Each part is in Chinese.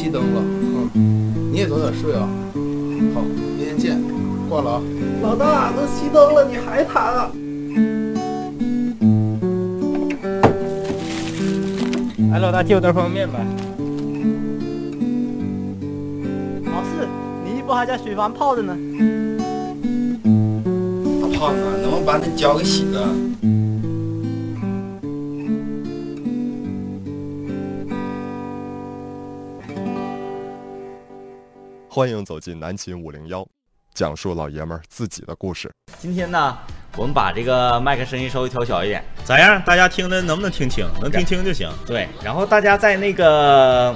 熄灯了，嗯，你也早点睡啊。好，明天见，挂了啊。老大，都熄灯了，你还谈啊？哎，老大，借我袋方便面呗。老四，你衣服还在水房泡着呢。大胖子，能不能把那脚给洗了？欢迎走进南秦五零幺，讲述老爷们儿自己的故事。今天呢，我们把这个麦克声音稍微调小一点，咋样？大家听的能不能听清？能听清就行。对，然后大家在那个，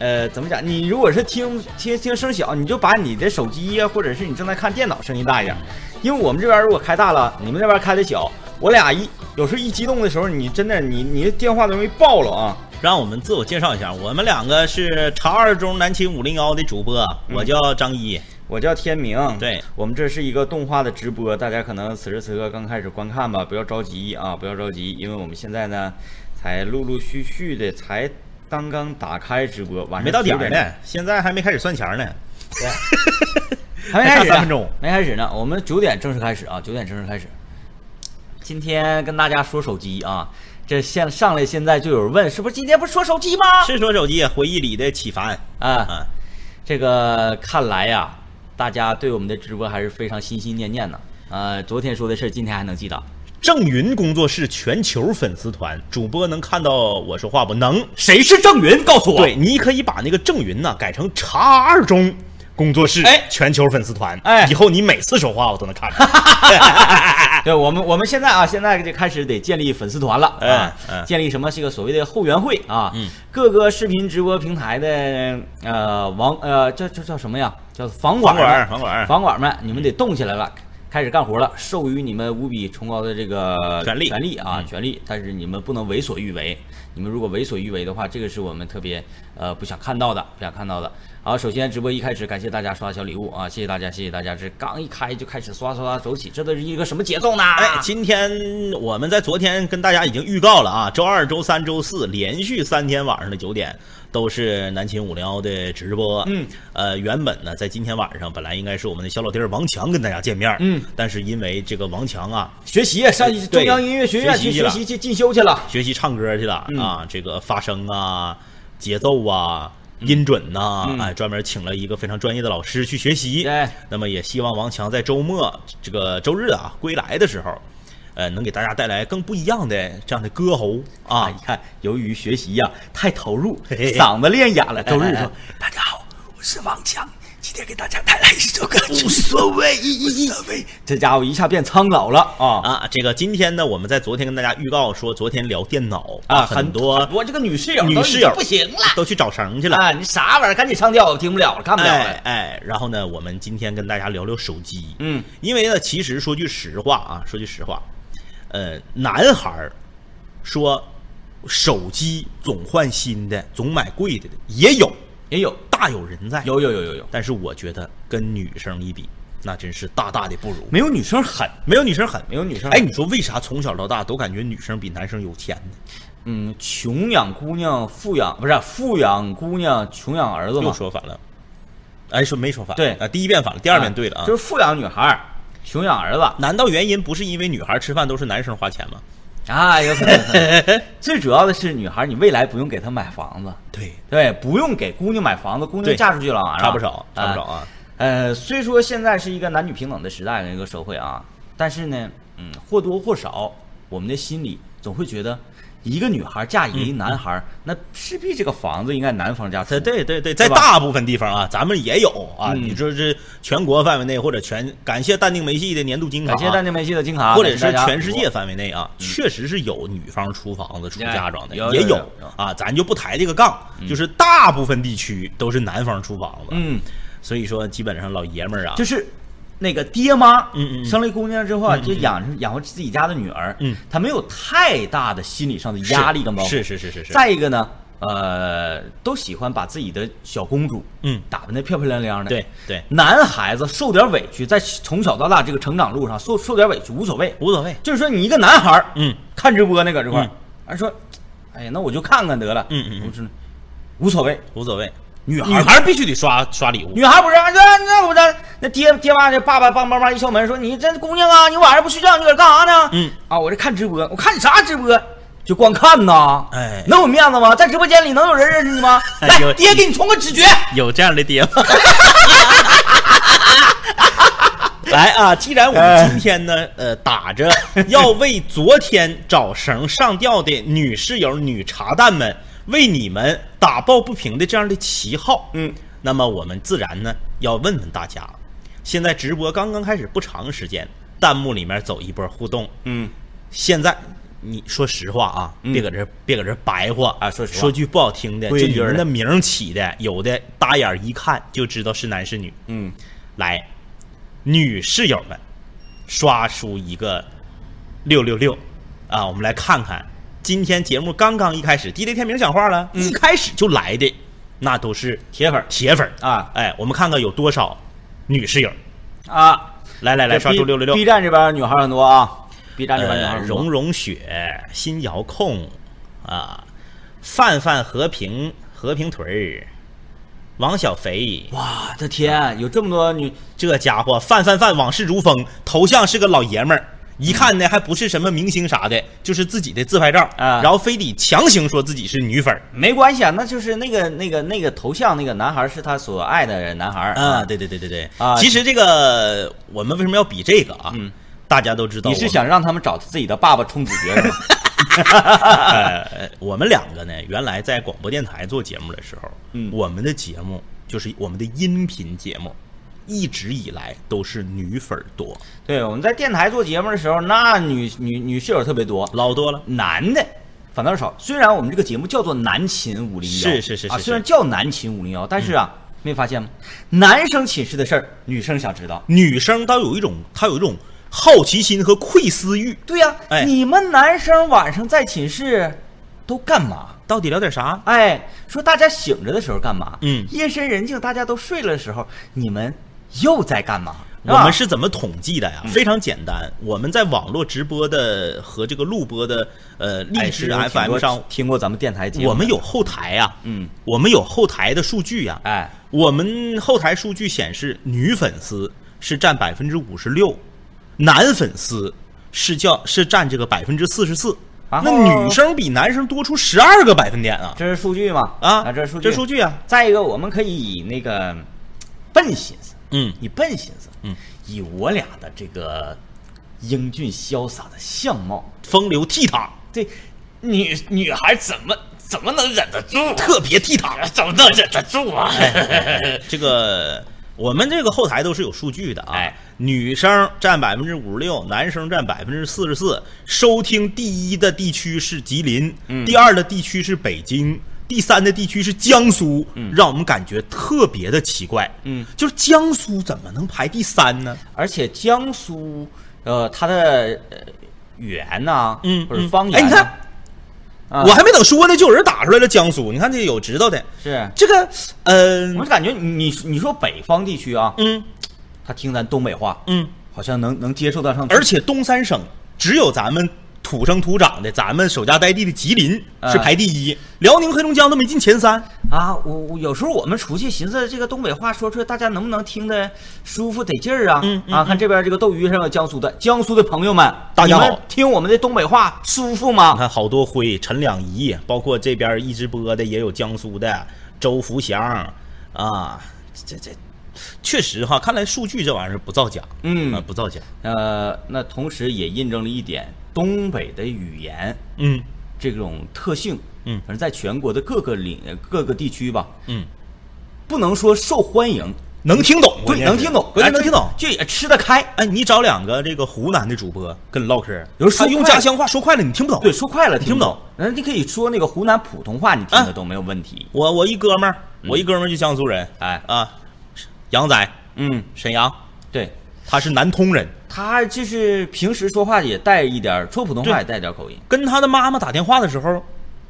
呃，怎么讲？你如果是听听听声小，你就把你的手机呀，或者是你正在看电脑声音大一点，因为我们这边如果开大了，你们那边开的小，我俩一有时候一激动的时候，你真的你你的电话都容易爆了啊！让我们自我介绍一下，我们两个是茶二中南秦五零幺的主播，我叫张一。我叫天明，对我们这是一个动画的直播，大家可能此时此刻刚开始观看吧，不要着急啊，不要着急，因为我们现在呢，才陆陆续续的才刚刚打开直播，晚上没到点儿呢，现在还没开始算钱呢。对 还没开始三分钟，没开始呢。我们九点正式开始啊，九点正式开始。今天跟大家说手机啊，这现上来现在就有人问，是不是今天不是说手机吗？是说手机回忆里的启凡啊，啊，这个看来呀，大家对我们的直播还是非常心心念念的。呃，昨天说的事，今天还能记得。郑云工作室全球粉丝团主播能看到我说话不能？谁是郑云？告诉我。对，你可以把那个郑云呢改成茶二中工作室哎全球粉丝团，哎以后你每次说话我都能看着。对我们，我们现在啊，现在就开始得建立粉丝团了啊，建立什么这个所谓的后援会啊，嗯各个视频直播平台的呃网呃叫叫叫什么呀？叫房管房管们房管房管们，你们得动起来了。开始干活了，授予你们无比崇高的这个权利权利啊，嗯权利。但是你们不能为所欲为，你们如果为所欲为的话，这个是我们特别呃不想看到的，不想看到的。好，首先直播一开始，感谢大家刷小礼物啊，谢谢大家，谢谢大家。这刚一开就开始刷刷刷走起，这都是一个什么节奏呢？哎，今天我们在昨天跟大家已经预告了啊，周二、周三、周四连续三天晚上的九点都是南秦五零幺的直播。嗯，呃，原本呢在今天晚上本来应该是我们的小老弟儿王强跟大家见面，嗯，但是因为这个王强啊学习上中央音乐学院去学习去进修去了。学习唱歌去了、嗯啊，这个发声啊、节奏啊。音准呐、嗯哎，专门请了一个非常专业的老师去学习。对那么也希望王强在周末这个周日啊归来的时候，呃，能给大家带来更不一样的这样的歌喉啊啊，你。看，由于学习呀、太投入，嘿嘿嗓子练哑了。周日哎哎说：“大家好，我是王强，今天给大家带来一首歌曲，无所谓，无所谓。”这家伙一下变苍老了啊！啊，这个今天呢，我们在昨天跟大家预告说，昨天聊电脑啊，很多我这个女室友女室友不行了都去找绳去了。啊！你啥玩意儿？赶紧上吊，我听不了了，看不了哎了。哎，然后呢，我们今天跟大家聊聊手机，嗯，因为呢，其实说句实话啊，说句实话，呃，男孩儿说手机总换新的，总买贵的的也有，也有，大有人在。有有有有有，但是我觉得跟女生一比，那真是大大的不如。没有女生狠，没有女生狠，没有女生哎，你说为啥从小到大都感觉女生比男生有钱呢？嗯，穷养姑娘，富养不是富养姑娘，穷养儿子又。说反了。哎，说没说反？对啊，第一遍反了，第二遍对了啊。就是富养女孩，穷养儿子。难道原因不是因为女孩吃饭都是男生花钱吗？啊，有可能。有 最主要的是，女孩你未来不用给她买房子，对，对，不用给姑娘买房子，姑娘嫁出去了，差不少，差不少。啊。呃，虽说现在是一个男女平等的时代的一个社会啊，但是呢，嗯，或多或少，我们的心里总会觉得，一个女孩嫁一个男孩，那势必这个房子应该男方家出。对对对对，在大部分地方啊，咱们也有啊。嗯你说是全国范围内或者全感谢淡定梅系的年度金卡，感谢淡定梅系的金卡，或者是全世界范围内啊，确实是有女方出房子、出嫁妆的，也有啊。咱就不抬这个杠，就是大部分地区都是男方出房子。嗯，所以说基本上老爷们儿啊，就是那个爹妈，嗯嗯嗯。生了一姑娘之后啊，就养养活自己家的女儿，嗯，他没有太大的心理上的压力跟包袱。是是是是是。再一个呢，呃，都喜欢把自己的小公主，嗯。打扮的漂漂亮亮的。对对，男孩子受点委屈，在从小到大这个成长路上受受点委屈无所谓，无所谓。就是说你一个男孩，嗯，看直播呢搁这块儿嗯，还说，哎呀，那我就看看得了，嗯嗯嗯。我说无所谓，无所谓。女女孩必须得刷刷礼物。女孩不是，那那我这那爹爹妈这爸爸帮帮忙一敲门说你这姑娘啊，你晚上不睡觉，你搁这干啥呢？嗯啊，我这看直播，我看你啥直播？就光看呐，哎能有面子吗？在直播间里能有人认识你吗？来有，爹给你充个直觉。有这样的爹吗？来啊！既然我们今天呢，呃，打着要为昨天找绳上吊的女室友、女茶蛋们为你们打抱不平的这样的旗号，嗯，那么我们自然呢要问问大家，现在直播刚刚开始不长时间，弹幕里面走一波互动，嗯，现在你说实话啊，嗯。别搁这别搁这白话啊说实话。说句不好听的，就你们的。名起的，有的打眼一看就知道是男是女。嗯，来，女室友们，刷出一个六六六。啊！我们来看看，今天节目刚刚一开始，DJ 天明讲话了，一开始就来的那都是铁粉铁粉啊。哎，我们看看有多少女室友。啊，来来来，刷出六六六。B 站这边女孩很多啊，B 站这边女孩呃，很多。融融雪、新遥控啊，范范和平和平屯儿，王小肥，哇，的天，有这么多女这家伙范范范往事如风，头像是个老爷们儿。一看呢，还不是什么明星啥的，就是自己的自拍照啊然后非得强行说自己是女粉儿没关系啊，那就是那个那个那个头像那个男孩是他所爱的男孩啊，，对对对对对啊其实这个我们为什么要比这个啊？嗯大家都知道，你是想让他们找自己的爸爸充子爵是吗？呃，我们两个呢，原来在广播电台做节目的时候，嗯我们的节目就是我们的音频节目，一直以来都是女粉儿多，对，我们在电台做节目的时候，那女女女室友特别多，老多了。男的反倒是少。虽然我们这个节目叫做男寝五零幺，啊，是是是啊虽然叫男寝五零幺，但是啊，没发现吗？男生寝室的事儿，女生想知道。女生都有一种，她有一种好奇心和窥私欲，对呀、哎你们男生晚上在寝室都干嘛？到底聊点啥？哎，说大家醒着的时候干嘛？嗯夜深人静，大家都睡了的时候，你们又在干嘛？我们是怎么统计的呀？非常简单，我们在网络直播的和这个录播的呃荔哎枝是有挺 FM 上，听过咱们电台节目，我们有后台呀，嗯，我们有后台的数据呀，哎，我们后台数据显示，女粉丝是占百分之五十六，男粉丝是叫是占这个百分之四十四。那女生比男生多出十二个百分点啊！这是数据嘛？啊，这是数据，这数据啊，再一个，我们可以以那个笨心思，嗯你笨心思，嗯，以我俩的这个英俊潇洒的相貌，风流倜傥，对女女孩怎么怎么能忍得住？特别倜傥。怎么能忍得住啊？这个我们这个后台都是有数据的啊。哎，女生占百分之五十六，男生占百分之四十四。收听第一的地区是吉林，嗯第二的地区是北京，第三的地区是江苏，让我们感觉特别的奇怪。嗯，就是江苏怎么能排第三呢？而且江苏，呃，它的呃语言呐，嗯，或者嗯方言呐，哎，你看，啊我还没等说呢，就有人打出来了江苏。你看这有知道的，是，这个，呃，我就感觉你你你说北方地区啊，嗯他听咱东北话，嗯。好像能能接受得上，而且东三省只有咱们土生土长的，咱们守家待地的吉林哎是排第一，辽宁、黑龙江都没进前三。啊，我我有时候我们出去寻思这个东北话说出来，大家能不能听得舒服得劲儿啊？啊，嗯嗯嗯看这边这个斗鱼上有江苏的，江苏的朋友们，大家好听我们的东北话舒服吗你吗？看好多辉、陈两仪，包括这边一直播的也有江苏的周福祥啊，这这确实哈，看来数据这玩意儿不造假，嗯啊不造假，呃，那同时也印证了一点，东北的语言嗯。这种特性，嗯。反正在全国的各个领各个地区吧，嗯，不能说受欢迎，能听懂，对，能听懂，关键能听懂。就也吃得开。哎，你找两个这个湖南的主播跟你唠嗑，有时候他用家乡话说快了，你听不懂。对，说快了听不懂。那，你可以说那个湖南普通话，你听得懂没有问题。我我一哥们儿，我一哥们儿就江苏人，哎啊，杨仔，嗯，沈阳，对，他是南通人，他就是平时说话也带一点，说普通话也带点口音。跟他的妈妈打电话的时候，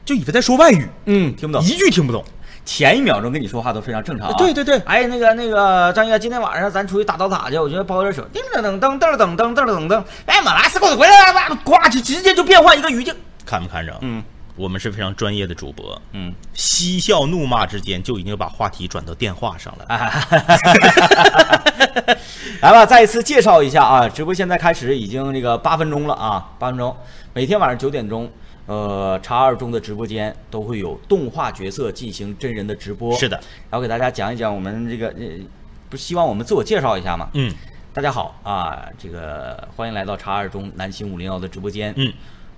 就以为在说外语，嗯，听不懂。一句听不懂。前一秒钟跟你说话都非常正常、啊。对对对哎，那个那个张哥，今天晚上咱出去打刀塔去，我觉得包点手，叮噔噔噔噔噔噔噔噔噔，哎，马拉斯给我回来了，呱，就直接就变换一个语境。看没看着？嗯，我们是非常专业的主播，嗯，嬉笑怒骂之间就已经把话题转到电话上了。来吧，再一次介绍一下啊，直播现在开始已经这个八分钟了啊，八分钟，每天晚上九点钟，呃，茶二中的直播间都会有动画角色进行真人的直播。是的，然后给大家讲一讲我们这个，呃，不是希望我们自我介绍一下吗？嗯大家好啊，这个欢迎来到茶二中南秦五零幺的直播间。嗯，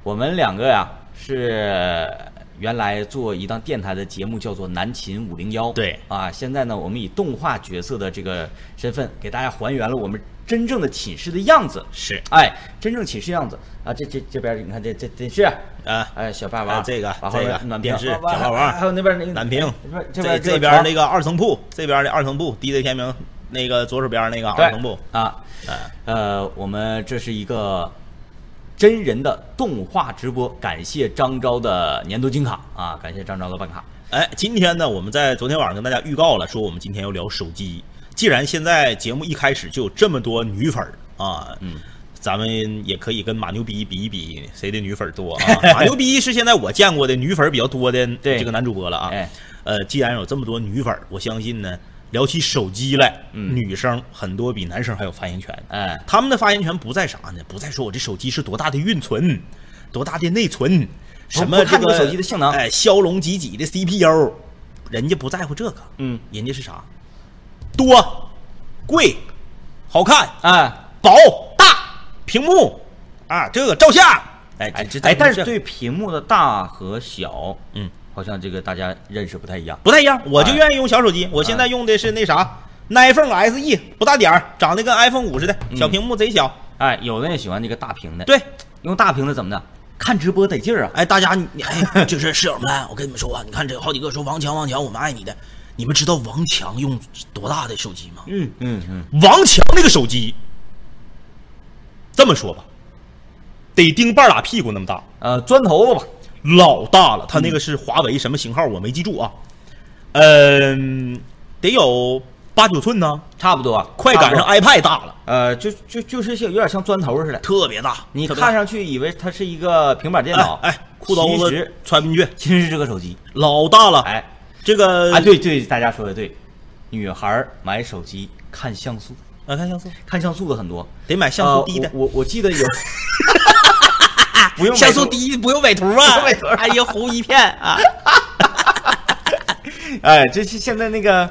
我们两个呀是原来做一档电台的节目，叫做南秦五零幺。对。啊，现在呢，我们以动画角色的这个身份，给大家还原了我们真正的寝室的样子。是。哎，真正寝室样子。啊！这这这边你看这这电视，啊，哎，小霸王，啊这个这个电视啊小霸王。还有那边那个暖瓶。这边这这边那个二层铺，这边的二层铺，DJ 天明那个左手边那个二层铺，啊，哎，呃，我们这是一个真人的动画直播，感谢张昭的年度金卡啊，感谢张昭的办卡。哎，今天呢，我们在昨天晚上跟大家预告了，说我们今天要聊手机。既然现在节目一开始就有这么多女粉儿啊，嗯，咱们也可以跟马牛逼比一比，谁的女粉儿多啊？马牛逼是现在我见过的女粉儿比较多的这个男主播了啊。哎，呃，既然有这么多女粉儿，我相信呢，聊起手机来，嗯。女生很多比男生还有发言权。哎，他们的发言权不在啥呢？不在说我这手机是多大的运存，多大的内存，什么看这个手机的性能。哎，骁龙几几的 CPU，人家不在乎这个，嗯，人家是啥？多、贵、好看、哎，薄、大、屏幕啊，这个照相，哎，哎，但是对屏幕的大和小，嗯，好像这个大家认识不太一样。不太一样，我就哎愿意用小手机。我现在用的是那啥，iPhone SE，不大点儿，长得跟 iPhone 五似的，小屏幕贼小。哎，有的人喜欢这个大屏的，，对，用大屏的怎么的？看直播得劲儿啊！哎，大家，你你哎，就是 室友们，我跟你们说啊，你看这好几个说王强，王强，我们爱你的。你们知道王强用多大的手机吗？嗯嗯嗯，王强那个手机，这么说吧，得钉半拉屁股那么大，呃，砖头子吧，老大了。他那个是华为什么型号我没记住啊，嗯，得有八九寸呢，差不多，快赶上 iPad 大了，呃，就就就是像有点像砖头似的。特别大。你看上去以为它是一个平板电脑，哎，哎裤兜子其实穿不进去，其实是这个手机。老大了。哎，这个哎，对对，大家说的对，女孩买手机看像素，啊，看像素，看像素的很多，得买像素低的呃。我我我记得有，不用像素低不用美图啊。美图，哎呀，红一片啊！哎，这是现在那个，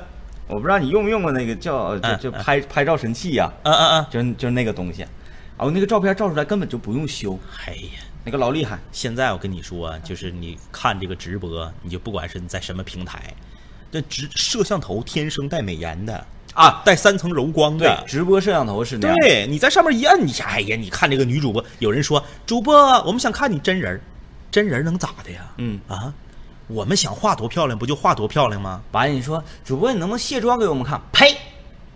我不知道你用没用过那个叫就嗯就拍拍照神器呀，嗯嗯嗯，就就是那个东西，然后那个照片照出来根本就不用修，哎呀，那个老厉害。现在我跟你说啊，就是你看这个直播，你就不管是你在什么平台，这直摄像头天生带美颜的啊，带三层柔光的，。直播摄像头是那样。对，你在上面一摁，你哎呀，你看这个女主播，有人说主播，我们想看你真人，真人能咋的呀？嗯啊，我们想画多漂亮，不就画多漂亮吗？完了，你说主播，你能不能卸妆给我们看？呸，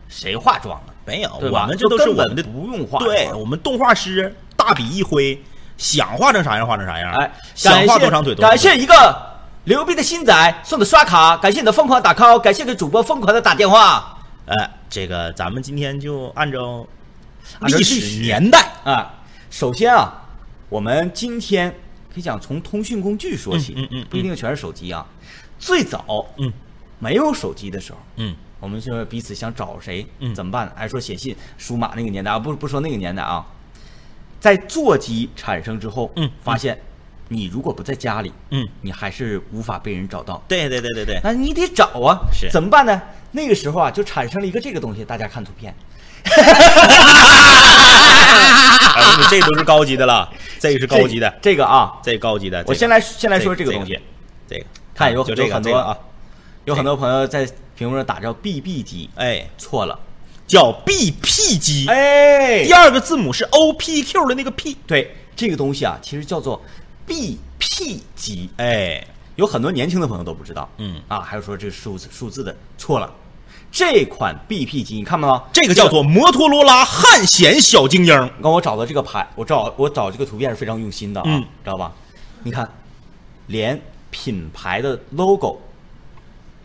谁化妆啊？没有，我们这都是我们的不用化对我们动画师大笔一挥，想画成啥样画成啥样。哎，想画多长腿多长腿。感谢一个牛逼的新仔送的刷卡，感谢你的疯狂打 call，感谢给主播疯狂的打电话哎，这个咱们今天就按照按历历史史年代，啊。首先啊，我们今天可以讲从通讯工具说起，嗯嗯不一定全是手机啊。最早嗯没有手机的时候，嗯我们就彼此想找谁，嗯怎么办？还说写信、书马那个年代啊，不不说那个年代啊，在座机产生之后，嗯发现你如果不在家里，嗯，你还是无法被人找到。对对对对对，那你得找啊，是怎么办呢？那个时候啊，就产生了一个这个东西，大家看图片，哎这都是高级的了，这个是高级的，这个啊，这高级的。我先来先来说这个东西，这个看有很多个这个啊，有很多朋友在屏幕上打着 BB 机，哎，错了，叫 BP 机，哎第，二个字母是 OPQ 的那个 P，对，这个东西啊，其实叫做 BP 机，哎，有很多年轻的朋友都不知道，嗯啊，还有说这数字数字的错了，这款 BP 机你看没有？这个叫做摩托罗拉汉显小精英，你看我找的这个牌，我找我找这个图片是非常用心的啊，嗯知道吧？你看，连品牌的 logo，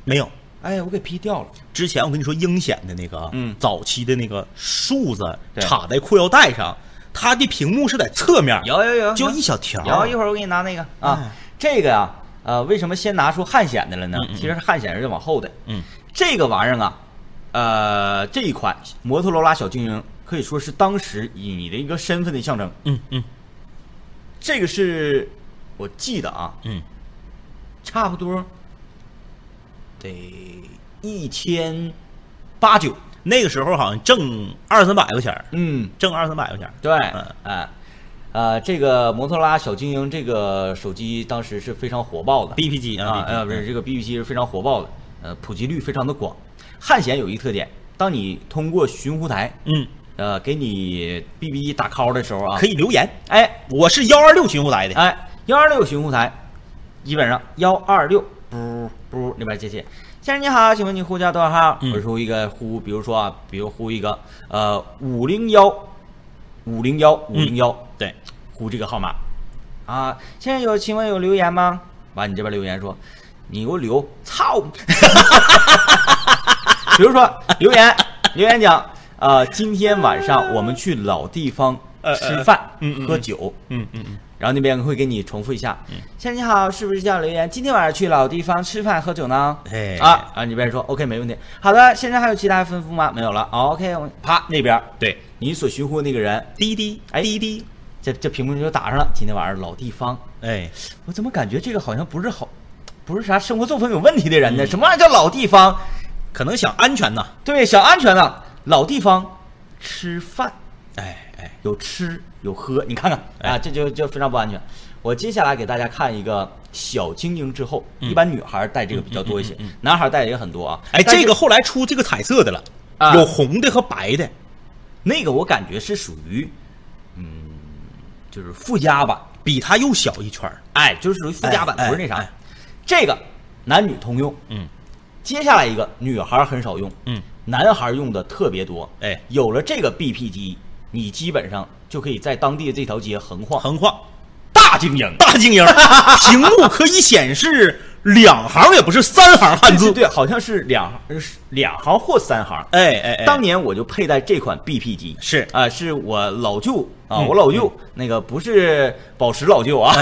没有。哎，我给 P 掉了。之前我跟你说英显的那个啊，嗯早期的那个数字插在裤腰带上，它的屏幕是在侧面，有有有，就一小条。有一会儿我给你拿那个啊哎，这个呀，呃，为什么先拿出汉显的了呢？其实是汉显是往后的。嗯，这个玩意儿啊，呃，这一款摩托罗拉小精灵可以说是当时以你的一个身份的象征。嗯嗯这个是我记得啊，嗯，差不多得一千八九。那个时候好像挣二三百块钱儿，嗯，挣二三百块钱儿。对，嗯哎，呃，这个摩托罗拉小精英这个手机当时是非常火爆的 BP 机啊啊，，BP 呃，不是这个 BB 机是非常火爆的，呃，普及率非常的广。汉显有一特点，当你通过寻呼台，嗯，呃，给你 BB 机打 call 的时候啊，可以留言。哎我是幺二六寻呼台的，哎，幺二六寻呼台，基本上幺二六不不那边接线。先生你好，请问你呼叫多少号？嗯我说一个呼，比如说啊，比如呼一个呃五零幺五零幺五零幺，对，呼这个号码啊。现在有，请问有留言吗？完，你这边留言说，你给我留，操！比如说留言，留言讲，呃，今天晚上我们去老地方吃饭、喝酒，嗯嗯嗯，然后那边会给你重复一下。先生你好，是不是叫刘言？今天晚上去老地方吃饭喝酒呢？哎啊啊，你这边说 OK 没问题。好的，先生还有其他吩咐吗？没有了。OK，我啪那边对，你所寻呼那个人，滴滴，哎滴滴，这这屏幕就打上了。今天晚上老地方，哎，我怎么感觉这个好像不是好，不是啥生活作风有问题的人呢？什么玩意儿叫老地方？可能想安全呢。对，想安全呢。老地方吃饭，哎哎，有吃有喝，你看看哎啊，这就就非常不安全。我接下来给大家看一个小精英之后，嗯一般女孩戴这个比较多一些，男孩戴的也很多啊。哎，这个后来出这个彩色的了，啊有红的和白的。那个我感觉是属于，嗯，就是附加版，比它又小一圈儿哎，就是属于附加版，哎不是那啥。哎这个男女通用。嗯，接下来一个女孩很少用，嗯，男孩用的特别多。哎有了这个 BP 机，你基本上就可以在当地的这条街横晃。横晃，大精英，大精英，屏幕可以显示两行，也不是三行汉字。对，对好像是两两行或三行。哎哎哎，当年我就佩戴这款 BP 机，是啊、是我老舅啊，嗯我老舅、那个不是宝石老舅啊，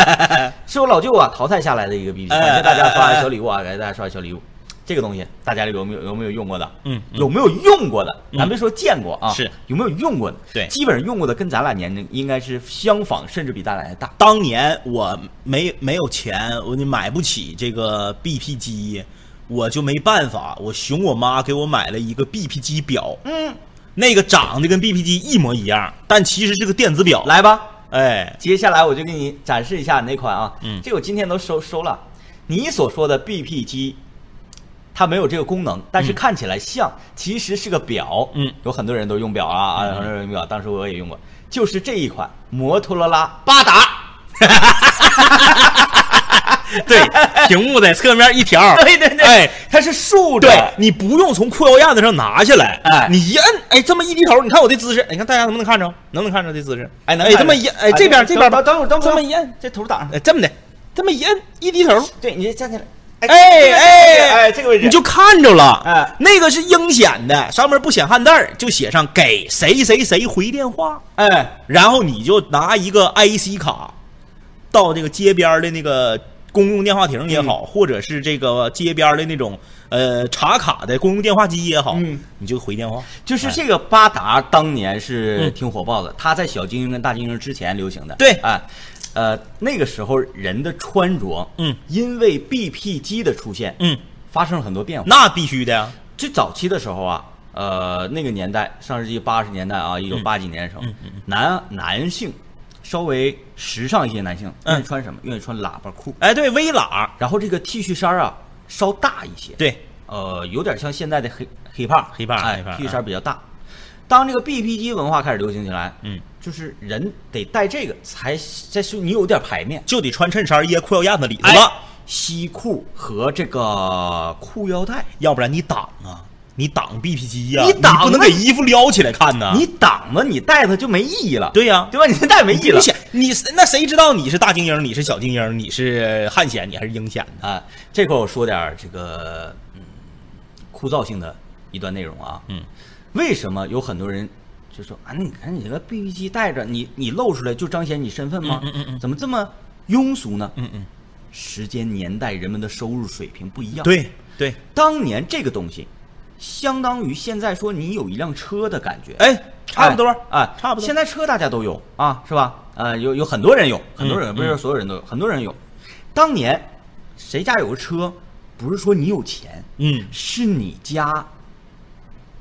是我老舅啊淘汰下来的一个 BP 机，哎感谢大家刷小礼物啊，感谢大家刷小礼物。这个东西大家有没有有没有用过的？嗯嗯有没有用过的？嗯咱别说见过啊，是有没有用过的？对基本上用过的跟咱俩年龄应该是相仿，甚至比咱俩还大。当年我没没有钱，我你买不起这个 BP 机，我就没办法，我熊我妈给我买了一个 BP 机表，嗯，那个长得跟 BP 机一模一样，但其实是个电子表。来吧，哎，接下来我就给你展示一下哪款啊，嗯这我今天都收收了。你所说的 BP 机，它没有这个功能，但是看起来像，其实是个表。嗯，有很多人都用表啊，啊，很多人用表，当时我也用过，就是这一款摩托罗拉八达。对，屏幕在侧面一条，对对对，哎，它是竖着。对你不用从裤腰燕子上拿下来，哎你一摁，哎，这么一低头，你看我这姿势，你看大家能不能看着？能不能看着这姿势？哎，能哎，这么一，哎，哎这边这边吧，等会儿等会儿这么一摁，这头挡上。哎，这么的，这么一摁，一低头，对你站起来。哎哎哎，这个位置。你就看着了，哎。那个是应显的，上面不显汉字儿，就写上给谁谁谁回电话，哎，然后你就拿一个 IC 卡，到这个街边的那个公用电话亭也好，或者是这个街边的那种呃查卡的公用电话机也好，嗯。你就回电话。就是这个巴达当年是嗯。挺火爆的，它在小精英跟大精英之前流行的。对。哎，呃，那个时候人的穿着，嗯，因为 BP 机的出现，嗯，发生了很多变化。那必须的呀。最早期的时候啊，呃，那个年代，上世纪八十年代啊，一九八几年的时候，嗯男男性稍微时尚一些，男性嗯。愿意穿什么？愿意穿喇叭裤，哎，对，微喇，然后这个 T 恤衫啊稍大一些，对，呃，有点像现在的黑黑胖，黑胖哎，T 恤衫比较大。当这个 BP 机文化开始流行起来，嗯，就是人得带这个才才是你有点排面，就得穿衬衫掖裤腰燕子里头哎了，西裤和这个裤腰带，要不然你挡啊，你挡 BP 机呀、你挡那不能给衣服撩起来看呐。你挡着你带它就没意义了，对呀、对吧？你这带没意义了你那谁知道你是大精英，你是小精英，你是汉显，你还是英显呢？啊，这块我说点这个嗯枯燥性的一段内容啊。嗯，为什么有很多人就说啊，你看你这个 BB 机带着你，你露出来就彰显你身份吗？嗯嗯怎么这么庸俗呢？嗯嗯，时间、年代、人们的收入水平不一样。，对对，当年这个东西，相当于现在说你有一辆车的感觉。哎，差不多啊，哎差不多现在车大家都有啊，是吧？呃，有有很多人有，很多人、嗯不是说所有人都有，很多人有。当年谁家有个车，不是说你有钱，嗯是你家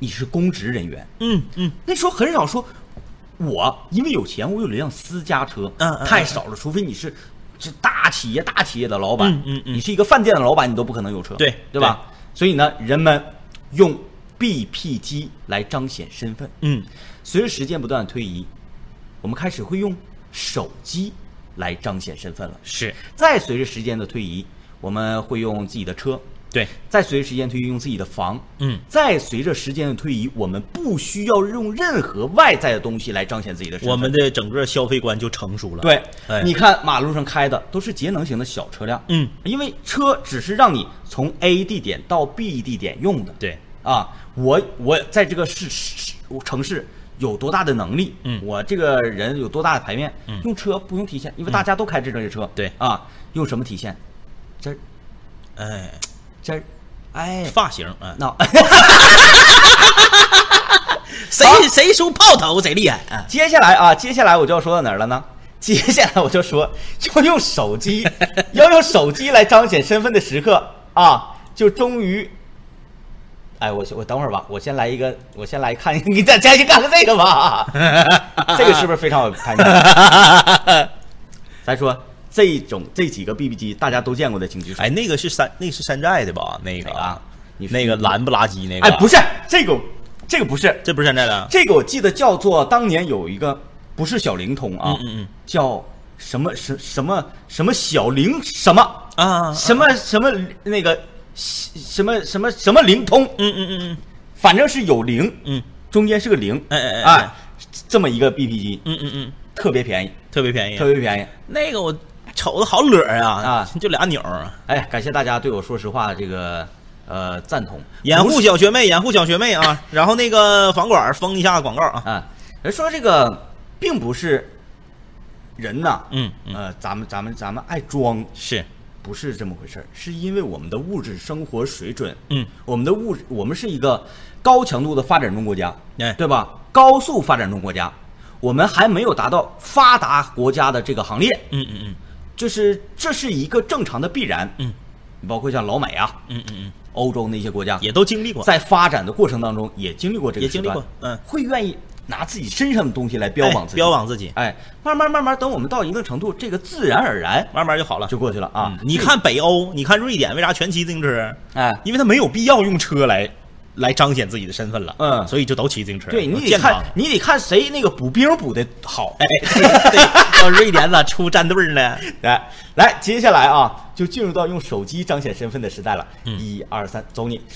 你是公职人员。嗯嗯，那时候很少说，我因为有钱，我有了一辆私家车，嗯嗯太少了。除非你是这大企业、大企业的老板，嗯嗯嗯你是一个饭店的老板，你都不可能有车，对对吧？所以呢，人们用 BP 机来彰显身份。嗯随着时间不断的推移，我们开始会用手机来彰显身份了。是再随着时间的推移，我们会用自己的车，对，再随着时间推移用自己的房，嗯。再随着时间的推移，我们不需要用任何外在的东西来彰显自己的身份。我们的整个消费观就成熟了。对，哎。你看马路上开的都是节能型的小车辆，嗯，因为车只是让你从 A 地点到 B 地点用的，对，啊，我我在这个市市城市有多大的能力，嗯。我这个人有多大的牌面，嗯。用车不用体现，因为大家都开这种车，对。啊，用什么体现？这儿。哎，这儿，哎，发型啊，那 谁谁梳炮头谁厉害啊？接下来啊，接下来我就要说到哪儿了呢？接下来我就说，要用手机，要用手机来彰显身份的时刻啊，就终于，哎，我我等会儿吧，我先来一个，我先来看一个，你再再去看看这个吧，这个是不是非常有排面？咱说这种这几个 BB 机大家都见过的，请举手。哎，那个是山，那个是山寨的吧？那个啊？你那个蓝不拉几那个？哎，不，是这个，这个不是，这不是山寨的。这个我记得叫做当年有一个不是小灵通啊，嗯嗯嗯叫什么什什么什么小灵什么啊什么什么那个什么什么什么灵通，嗯嗯嗯嗯反正是有灵，嗯中间是个零，哎哎哎哎，这么一个 BB 机，嗯嗯嗯，特别便宜，特别便宜。特别便宜。那个我瞅着好乐儿啊啊就俩钮儿。哎，感谢大家对我说实话这个呃赞同，掩护小学妹，掩护小学妹啊！然后那个房管封一下广告啊。啊，人说这个并不是人呐，嗯嗯，呃，咱们咱们咱们爱装，是，不是这么回事儿，是因为我们的物质生活水准，嗯，我们的物质，我们是一个高强度的发展中国家，哎对吧？高速发展中国家，我们还没有达到发达国家的这个行列，嗯嗯嗯就是这是一个正常的必然，嗯，包括像老美啊、嗯嗯嗯，欧洲那些国家，也都经历过。在发展的过程当中也经历过这个也经历过嗯会愿意拿自己身上的东西来标榜哎自己，标榜自己，哎，慢慢慢慢，等我们到一定程度，这个自然而然慢慢就好了。就过去了啊嗯。你看北欧，你看瑞典，为啥全骑自行车？哎，因为他没有必要用车来来彰显自己的身份了。嗯所以就都骑自行车。对你得看，你得看谁那个补兵补的好。哎，对 对，到瑞典咋出战队呢？来 来，接下来啊，就进入到用手机彰显身份的时代了。嗯一二三，走你！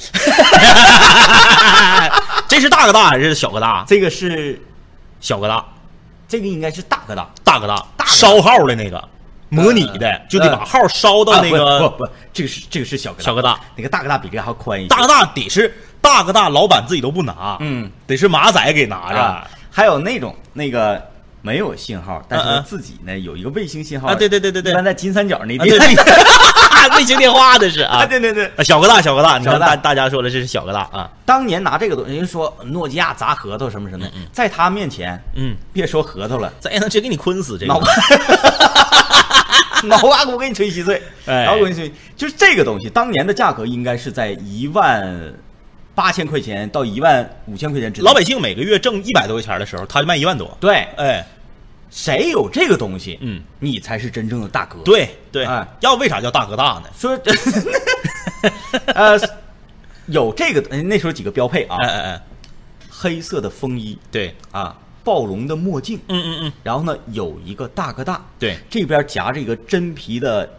这是大哥大还是小哥大？这个是，小哥大，这个应该是大哥大，大哥大，大烧号的那个，模拟的，呃就得把号烧到那啊个不不不，这个是这个是小哥大，小哥大，那个大哥大比这个还宽一些。大哥大得是大哥大，老板自己都不拿，嗯，得是马仔给拿着。啊，还有那种那个没有信号，但是自己呢有一个卫星信号啊对对对对对。一般在金三角那啊地对。方。卫星电话的是啊，啊，对对对。啊小哥大，小哥大，你看大。大大家说的这是小哥大啊，当年拿这个东西，人家说诺基亚砸核桃什么什么的，在他面前，嗯，别说核桃了，咱也能直接给你坤死这脑个瓜，脑瓜骨给你吹稀碎，哎。脑瓜骨给你吹，就是这个东西，当年的价格应该是在一万八千块钱到一万五千块钱之间。老百姓每个月挣一百多块钱的时候，他就卖一万多，对，哎，谁有这个东西，嗯，你才是真正的大哥。，对对。哎，要为啥叫大哥大呢？说，呃，有这个呃那时候几个标配啊，哎哎哎，黑色的风衣对，啊，暴龙的墨镜，嗯嗯嗯，然后呢有一个大哥大，对，这边夹着一个真皮的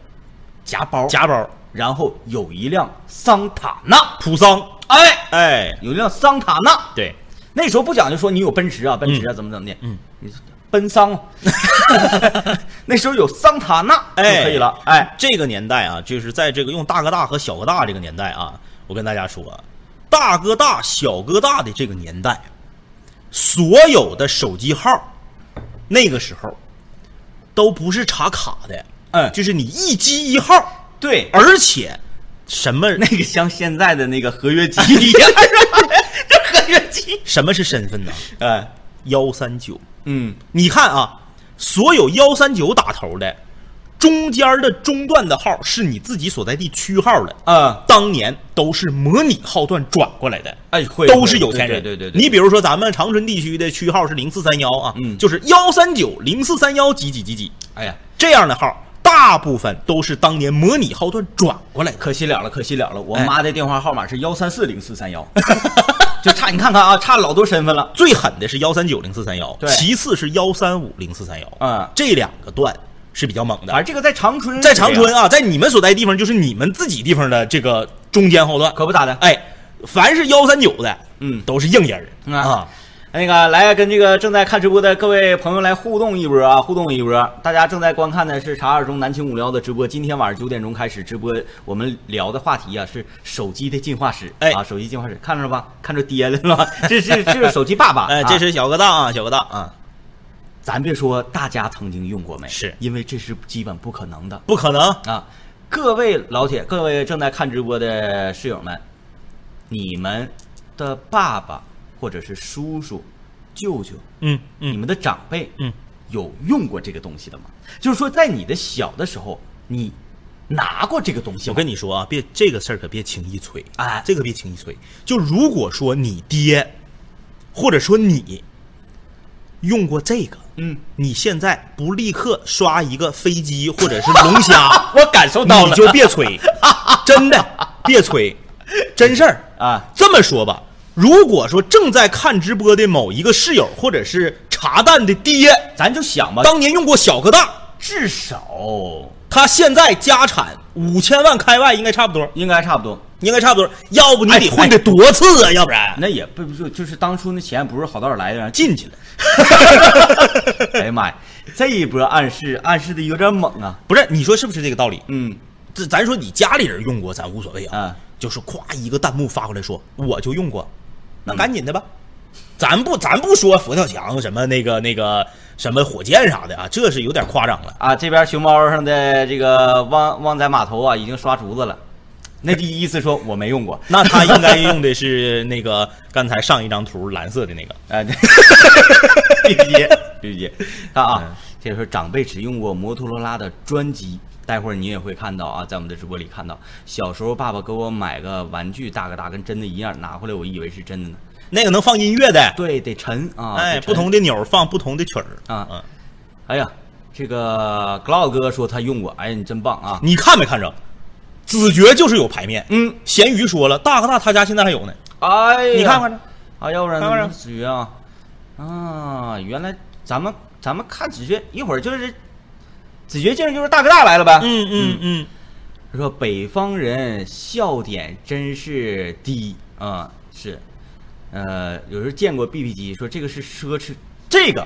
夹包，夹包。然后有一辆桑塔纳，普桑，哎，哎，有一辆桑塔纳。对，那时候不讲究说你有奔驰啊，奔驰啊，怎么怎么的，嗯，你奔桑，那时候有桑塔纳就哎，可以了，哎，这个年代啊，就是在这个用大哥大和小哥大这个年代啊，我跟大家说，大哥大、小哥大的这个年代，所有的手机号，那个时候都不是插卡的，嗯。就是你一机一号，对，而且什么？那个像现在的那个合约机 一样，这合约机，什么是身份呢？哎，幺三九，嗯，你看啊，所有幺三九打头的，中间的中段的号是你自己所在地区号的，啊，当年都是模拟号段转过来的。哎，会都是有钱人，对对对对，你比如说咱们长春地区的区号是零四三幺啊，嗯就是幺三九零四三幺几几几几。哎呀，这样的号，大部分都是当年模拟号段转过来的。可惜了了，可惜了了，我哎。妈的电话号码是幺三四零四三幺，就差你看看啊，差老多身份了，最狠的是幺三九零四三幺，对。其次是幺三五零四三幺，嗯。这两个段是比较猛的。反正这个在长春，在长春，啊，在你们所在地方，就是你们自己地方的这个中间号段，可不咋的，哎，凡是幺三九的，嗯。都是硬人啊。那个来跟这个正在看直播的各位朋友来互动一波啊，互动一波！大家正在观看的是茶二中南青五聊的直播，今天晚上九点钟开始直播，我们聊的话题啊是手机的进化史，哎啊，手机进化史看着了吧？看着爹了是吧？这是这是手机爸爸，哎，啊这是小哥大啊，小哥大啊，咱别说大家曾经用过没，是因为这是基本不可能的不可能。啊！各位老铁，各位正在看直播的室友们，你们的爸爸或者是叔叔、舅舅，嗯嗯你们的长辈，嗯，有用过这个东西的吗？就是说，在你的小的时候，你拿过这个东西吗？我跟你说啊，别这个事儿可别轻易吹，哎这个别轻易吹。就如果说你爹，或者说你用过这个，嗯，你现在不立刻刷一个飞机或者是龙虾，我感受到了，你就别吹，真的别吹，真事儿。啊，这么说吧，如果说正在看直播的某一个室友或者是茶蛋的爹，咱就想吧，当年用过小哥大，至少他现在家产五千万开外，应该差不多。应该差不多。应该差不多，要不你得哎混得多次啊，要不然那也不不就就是当初那钱不是好道儿来的，让进去了。哎呀妈呀，这一波暗示暗示的有点猛啊！不是，你说是不是这个道理？嗯这咱说你家里人用过，咱无所谓啊。嗯，就是夸一个弹幕发过来说我就用过，那赶紧的吧。咱不咱不说佛跳墙什么那个那个什么火箭啥的啊，这是有点夸张了。啊，这边熊猫上的这个旺旺仔码头啊，已经刷竹子了。那第一次说我没用过，那他应该用的 是那个刚才上一张图蓝色的那个。哎，对 对看啊，这时候长辈只用过摩托罗拉的专机，待会儿你也会看到啊，在我们的直播里看到，小时候爸爸给我买个玩具，大哥大跟真的一样，拿回来我以为是真的呢。那个能放音乐的，对，得沉啊，哎，不同的钮放不同的曲儿啊嗯，哎呀，这个 Cloud 哥说他用过，哎呀，你真棒啊！你看没看着？子爵就是有牌面。嗯，咸鱼说了，大哥大他家现在还有呢，哎呀，你看看着。啊，要不然？子爵啊，啊，原来咱们咱们看子爵，一会儿就是子爵竟然就是大哥大来了呗。嗯嗯嗯，他说北方人笑点真是低啊、是，呃，有时候见过 BB 机，说这个是奢侈，这个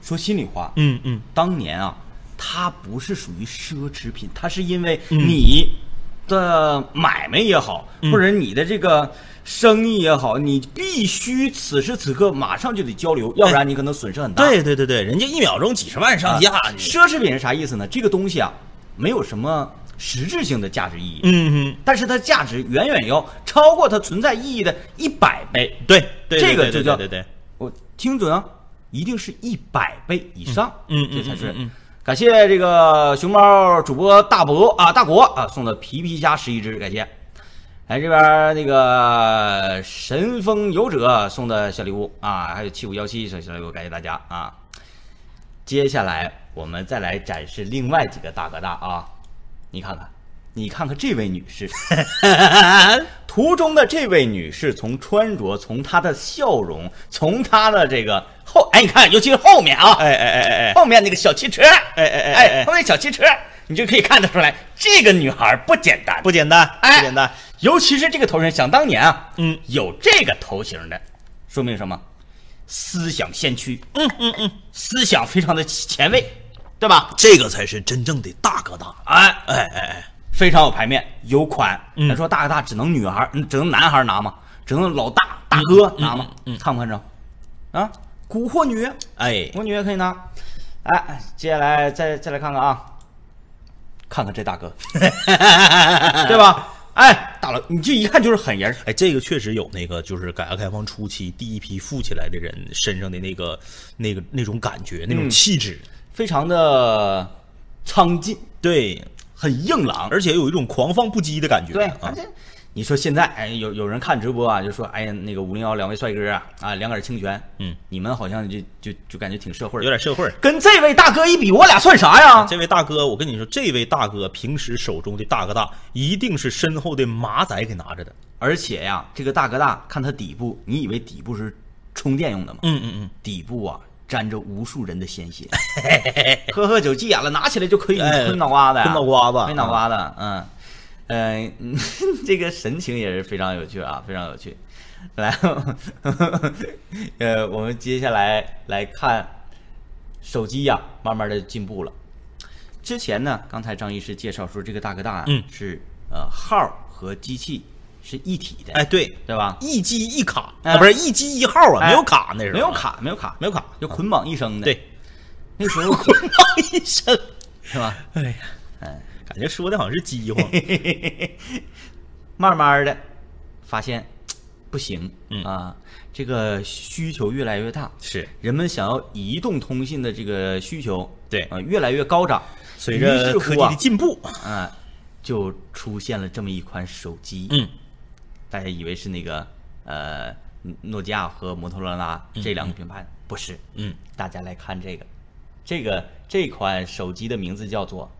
说心里话，嗯嗯，当年啊，它不是属于奢侈品，它是因为嗯。你的买卖也好，嗯。或者你的这个生意也好，你必须此时此刻马上就得交流，要不然你可能损失很大。对对对对，人家一秒钟几十万上架，啊奢侈品是啥意思呢？这个东西啊，没有什么实质性的价值意义，嗯嗯，但是它价值远远要超过它存在意义的一百倍。对对，这个对就叫对对对，我听准啊，一定是一百倍以上，嗯嗯这才是。感谢这个熊猫主播大伯啊，大国啊送的皮皮虾十一只，感谢。来这边那个神风游者送的小礼物啊，还有七五幺七送小礼物，感谢大家啊。接下来我们再来展示另外几个大哥大啊，你看看，你看看这位女士，图中的这位女士从穿着，从她的笑容，从她的这个后，哎，你看，尤其是后面啊，哎哎哎哎哎，后面那个小汽车，哎哎哎哎哎，后面小汽车，你就可以看得出来，这个女孩不简单，不简单，哎不简单，尤其是这个头型，想当年啊，嗯，有这个头型的，说明什么？思想先驱，嗯嗯嗯，思想非常的前卫，对吧？这个才是真正的大哥大，哎，哎哎哎，非常有牌面，有款。嗯咱说大哥大只能女孩，嗯只能男孩拿吗？只能老大大哥拿吗？嗯嗯嗯看不看着？啊，蛊惑女，哎，我女也可以拿。哎，接下来再再来看看啊，看看这大哥，对吧？哎，大佬，你这一看就是狠人儿，哎，这个确实有那个，就是改革开放初期第一批富起来的人身上的那个、那个、那种感觉、那种嗯。气质，非常的苍劲，对，很硬朗，而且有一种狂放不羁的感觉。对，啊。而，且你说现在，哎，有有人看直播啊，就说，哎呀，那个五零幺两位帅哥啊，啊，两杆清泉，嗯，你们好像就就就感觉挺社会儿，有点社会。跟这位大哥一比，我俩算啥呀？这位大哥，我跟你说，这位大哥平时手中的大哥大，一定是身后的马仔给拿着的。而且呀，这个大哥大，看它底部，你以为底部是充电用的吗？嗯嗯嗯，底部啊沾着无数人的鲜血，喝喝酒急眼了，拿起来就可以哎吞脑瓜子呀，吞脑瓜子吞脑瓜子，嗯，呃，嗯 这个神情也是非常有趣啊，非常有趣。来，呃，我们接下来来看手机呀、慢慢的进步了。之前呢，刚才张医师介绍说，这个大哥大啊，嗯是呃号和机器是一体的，哎，对，对吧？一机一卡不是一机一号啊，哎没有卡那时候，没有，卡，没有卡，没有卡，就捆绑一生的。，对，那时候 捆绑一生。是吧？哎呀，感觉说的好像是饥荒。慢慢的发现不行，嗯啊，这个需求越来越大，是，人们想要移动通信的这个需求，对啊，越来越高涨。随着科技啊的进步，啊，就出现了这么一款手机，嗯，大家以为是那个呃诺基亚和摩托罗拉这两个品牌，不是，嗯，大家来看这个，这个这款手机的名字叫做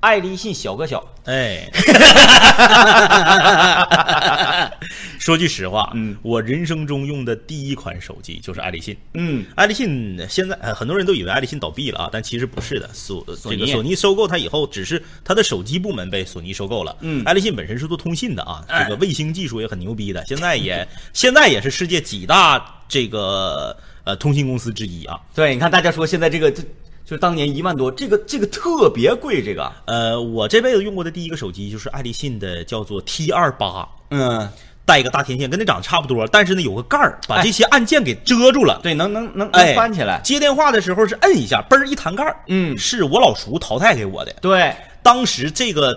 爱立信小哥小，哎，说句实话，嗯我人生中用的第一款手机就是爱立信。嗯，爱立信现在呃很多人都以为爱立信倒闭了啊，但其实不是的。索索尼这个索尼收购它以后，只是它的手机部门被索尼收购了。嗯爱立信本身是做通信的啊，哎这个卫星技术也很牛逼的，现在也 现在也是世界几大这个呃通信公司之一啊。对，你看大家说现在这个这就是当年一万多，这个这个特别贵，这个，呃，我这辈子用过的第一个手机就是爱立信的，叫做 T 二八。嗯，带一个大天线，跟那长得差不多，但是呢有个盖儿，把哎这些按键给遮住了。对，能能能哎能翻起来，接电话的时候是摁一下，嘣儿一弹盖儿。嗯是我老叔淘汰给我的。对，当时这个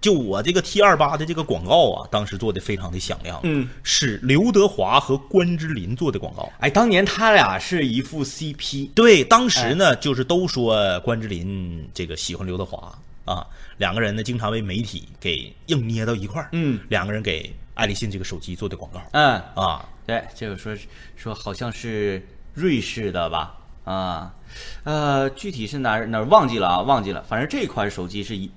就我这个 T 二八的这个广告啊，当时做的非常的响亮。嗯，是刘德华和关之琳做的广告。哎，当年他俩是一副 CP，对，当时呢，就是都说关之琳这个喜欢刘德华啊，两个人呢经常被媒体给硬捏到一块儿。嗯两个人给爱立信这个手机做的广告嗯，啊，对，这个说说好像是瑞士的吧？啊，呃，具体是哪儿哪儿忘记了啊，忘记了。反正这款手机是一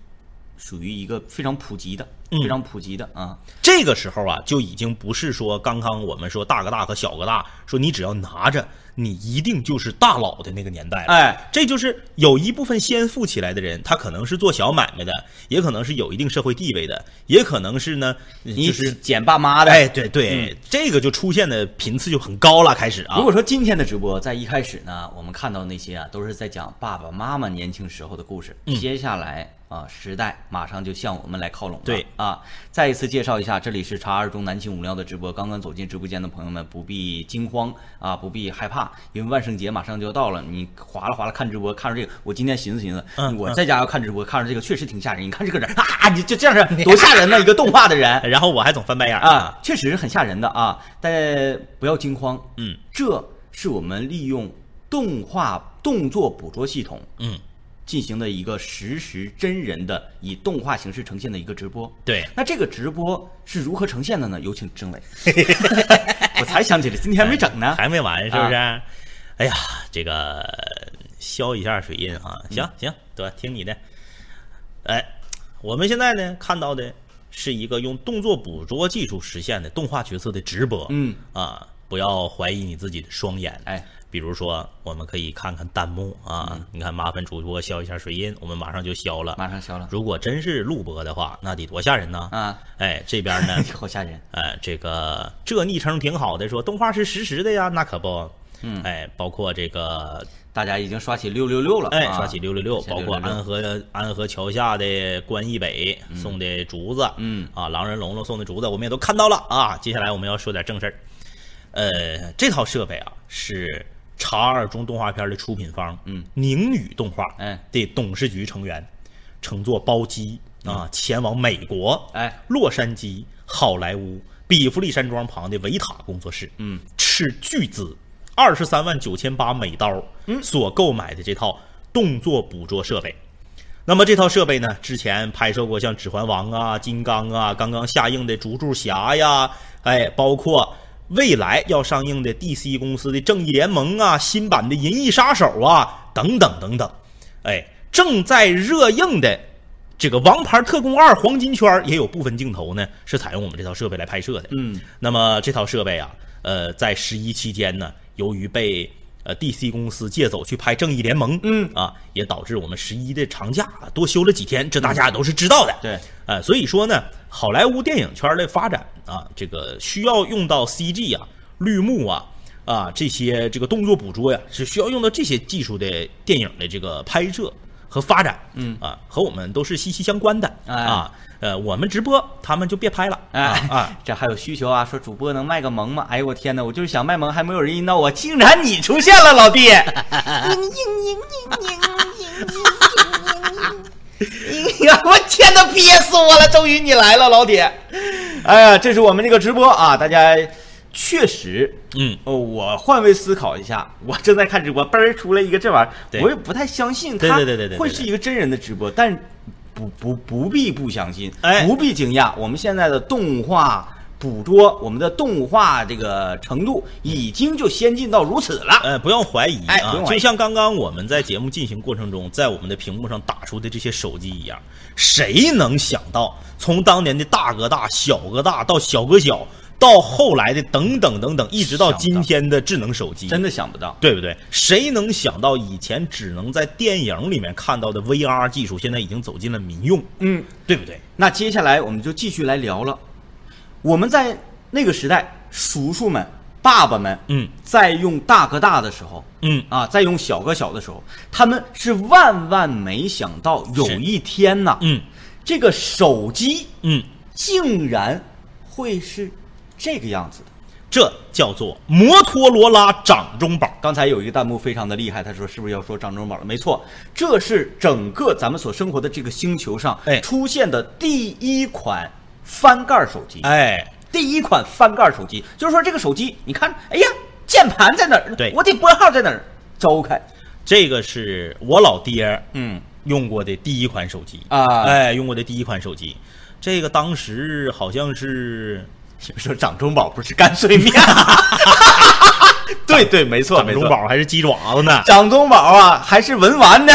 属于一个非常普及的，嗯非常普及的啊。这个时候啊，就已经不是说刚刚我们说大哥大和小哥大，说你只要拿着，你一定就是大佬的那个年代了。哎，这就是有一部分先富起来的人，他可能是做小买卖的，也可能是有一定社会地位的，也可能是呢，你就是捡爸妈的。哎，对对，这个就出现的频次就很高了，开始啊。如果说今天的直播在一开始呢，我们看到那些啊，都是在讲爸爸妈妈年轻时候的故事。嗯接下来啊，时代马上就向我们来靠拢了。对啊，再一次介绍一下，这里是茶二中南秦五聊的直播。刚刚走进直播间的朋友们不必惊慌啊，不必害怕，因为万圣节马上就要到了。你划拉划拉看直播，看着这个，我今天寻思寻思，嗯我在家要看直播，看着这个确实挺吓人。你看这个人啊，你就这样是多吓人呢！一个动画的人，然后我还总翻白眼儿啊，，确实是很吓人的啊，但不要惊慌，嗯，这是我们利用动画动作捕捉系统嗯，进行的一个实时真人的以动画形式呈现的一个直播。对，那这个直播是如何呈现的呢？有请政委。我才想起来，今天还没整呢。还没完是不是？哎呀，这个消一下水印啊，行行，得，听你的。哎，我们现在呢看到的是一个用动作捕捉技术实现的动画角色的直播。嗯啊，不要怀疑你自己的双眼。哎，比如说，我们可以看看弹幕啊，你看麻烦主播消一下水印，我们马上就消了。马上消了如果真是录播的话，那得多吓人呢！啊，哎，这边呢，好吓人。哎，这个这昵称挺好的，说动画是实时的呀，那可不。嗯哎，包括这个，大家已经刷起六六六了，哎，啊刷起六六六，包括安河安河桥下的关一北送的竹子，嗯啊，狼人龙龙送的竹子，我们也都看到了啊。接下来我们要说点正事儿，呃，这套设备啊是叉二中动画片的出品方，嗯，宁宇动画，哎。的董事局成员乘坐包机啊，前往美国，哎，洛杉矶、好莱坞、比弗利山庄旁的维塔工作室，嗯，斥巨资二十三万九千八美刀，嗯，所购买的这套动作捕捉设备。那么这套设备呢，之前拍摄过像《指环王》啊、《金刚》啊，刚刚下映的《猪猪侠》呀，哎，包括未来要上映的 DC 公司的《正义联盟》啊、新版的《银翼杀手》啊，等等等等，哎，正在热映的这个《王牌特工二：黄金圈》也有部分镜头呢是采用我们这套设备来拍摄的。嗯，那么这套设备啊，呃，在十一期间呢，由于被呃 DC 公司借走去拍《正义联盟》，嗯啊，也导致我们十一的长假多休了几天，这大家也都是知道的。对，呃，所以说呢，好莱坞电影圈的发展啊，这个需要用到 CG 啊、绿幕啊。啊，这些这个动作捕捉呀，是需要用到这些技术的电影的这个拍摄和发展，嗯啊，和我们都是息息相关的、哎啊。呃，我们直播，他们就别拍了，哎啊啊，这还有需求啊，说主播能卖个萌吗？哎呦我天哪，我就是想卖萌，还没有人引导我，竟然你出现了，老弟！哎呀，我天哪，憋死我了！终于你来了，老铁。哎呀，这是我们这个直播啊，大家确实，嗯，哦，我换位思考一下，我正在看直播，嘣儿出来一个这玩意儿，我也不太相信对它对对对对对会是一个真人的直播，但不不不必不相信，哎不必惊讶，我们现在的动画。捕捉我们的动画这个程度已经就先进到如此了。呃，不用怀疑啊就像刚刚我们在节目进行过程中，在我们的屏幕上打出的这些手机一样，谁能想到从当年的大哥大、小哥大到小哥小，到后来的等等等等，一直到今天的智能手机，真的想不到，对不对？谁能想到以前只能在电影里面看到的 VR 技术，现在已经走进了民用，嗯，对不对？那接下来我们就继续来聊了。我们在那个时代，叔叔们、爸爸们，嗯。在用大哥大的时候，嗯，啊，在用小哥小的时候，他们是万万没想到有一天呐，嗯。这个手机嗯，竟然会是这个样子的。这叫做摩托罗拉掌中宝。刚才有一个弹幕非常的厉害，他说是不是要说掌中宝了？没错，这是整个咱们所生活的这个星球上哎出现的第一款翻盖手机。哎，第一款翻盖手机，就是说这个手机，你看，哎呀，键盘在哪儿？对我得拨号在哪儿？周开，这个是我老爹嗯用过的第一款手机啊哎，用过的第一款手机。这个当时好像是你们说掌中宝不是干脆面？对对，没错，掌。中宝还是鸡爪子呢？掌中宝啊，还是文玩呢。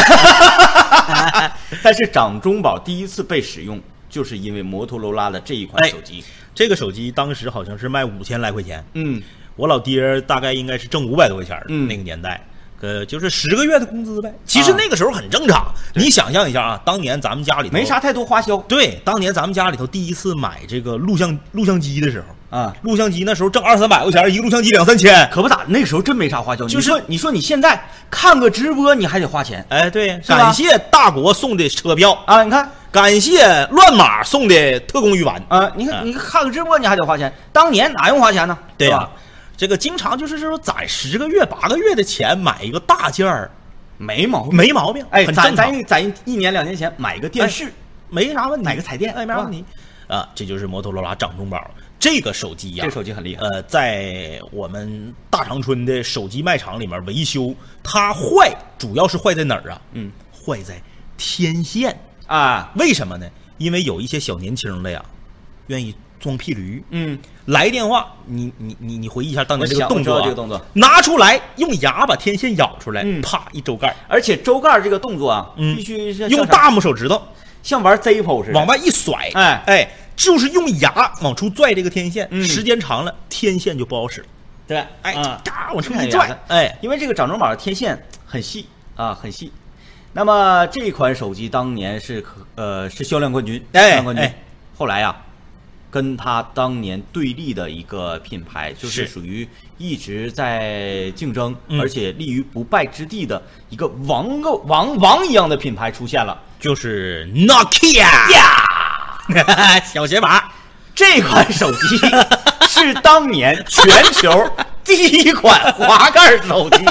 但是掌中宝第一次被使用，就是因为摩托罗拉的这一款哎手机。这个手机当时好像是卖五千来块钱，嗯，我老爹大概应该是挣五百多块钱儿嗯那个年代。呃，就是十个月的工资呗。其实那个时候很正常。你想象一下啊，当年咱们家里没啥。太多花销对，当年咱们家里头第一次买这个录像录像机的时候，啊。录像机那时候挣二三百块钱，一个录像机两三千。可不咋，那个时候真没啥花销。就是你说，你说你现在看个直播，你还得花钱哎，对，感谢大国送的车票，啊？你看，感谢乱码送的特工鱼丸。啊，你看，啊你看个直播，你还得花钱。当年哪用花钱呢？对吧这个经常就是说攒十个月、八个月的钱买一个大件儿，没毛病。没毛病，哎，咱很正常，咱咱一年两年前买个电视，没啥问题，买个彩电哎，没啥问题。啊，这就是摩托罗拉掌中宝这个手机呀、这手机很厉害。呃，在我们大长春的手机卖场里面维修，它坏主要是坏在哪儿啊？嗯，坏在天线。啊，为什么呢？因为有一些小年轻的呀，愿意装屁驴，嗯，来电话，你你你你回忆一下当年这个动作、啊，这个动作，拿出来用牙把天线咬出来，嗯。啪一周盖，而且周盖这个动作啊，嗯。必须是用大拇手指头。像玩 Zippo 似的，往外一甩，哎。哎，就是用牙往出拽这个天线，嗯。时间长了天线就不好使了，对，哎，啊。嘎往出一拽，哎，因为这个掌中宝的天线很细啊，很细。那么这款手机当年是可呃是销量冠军，哎销量冠军。哎。后来呀、跟他当年对立的一个品牌，就是是。属于一直在竞争，嗯。而且立于不败之地的一个王个王王一样的品牌出现了。就是 Nokia 呀，小鞋拔，这款手机 是当年全球第一款滑盖手机，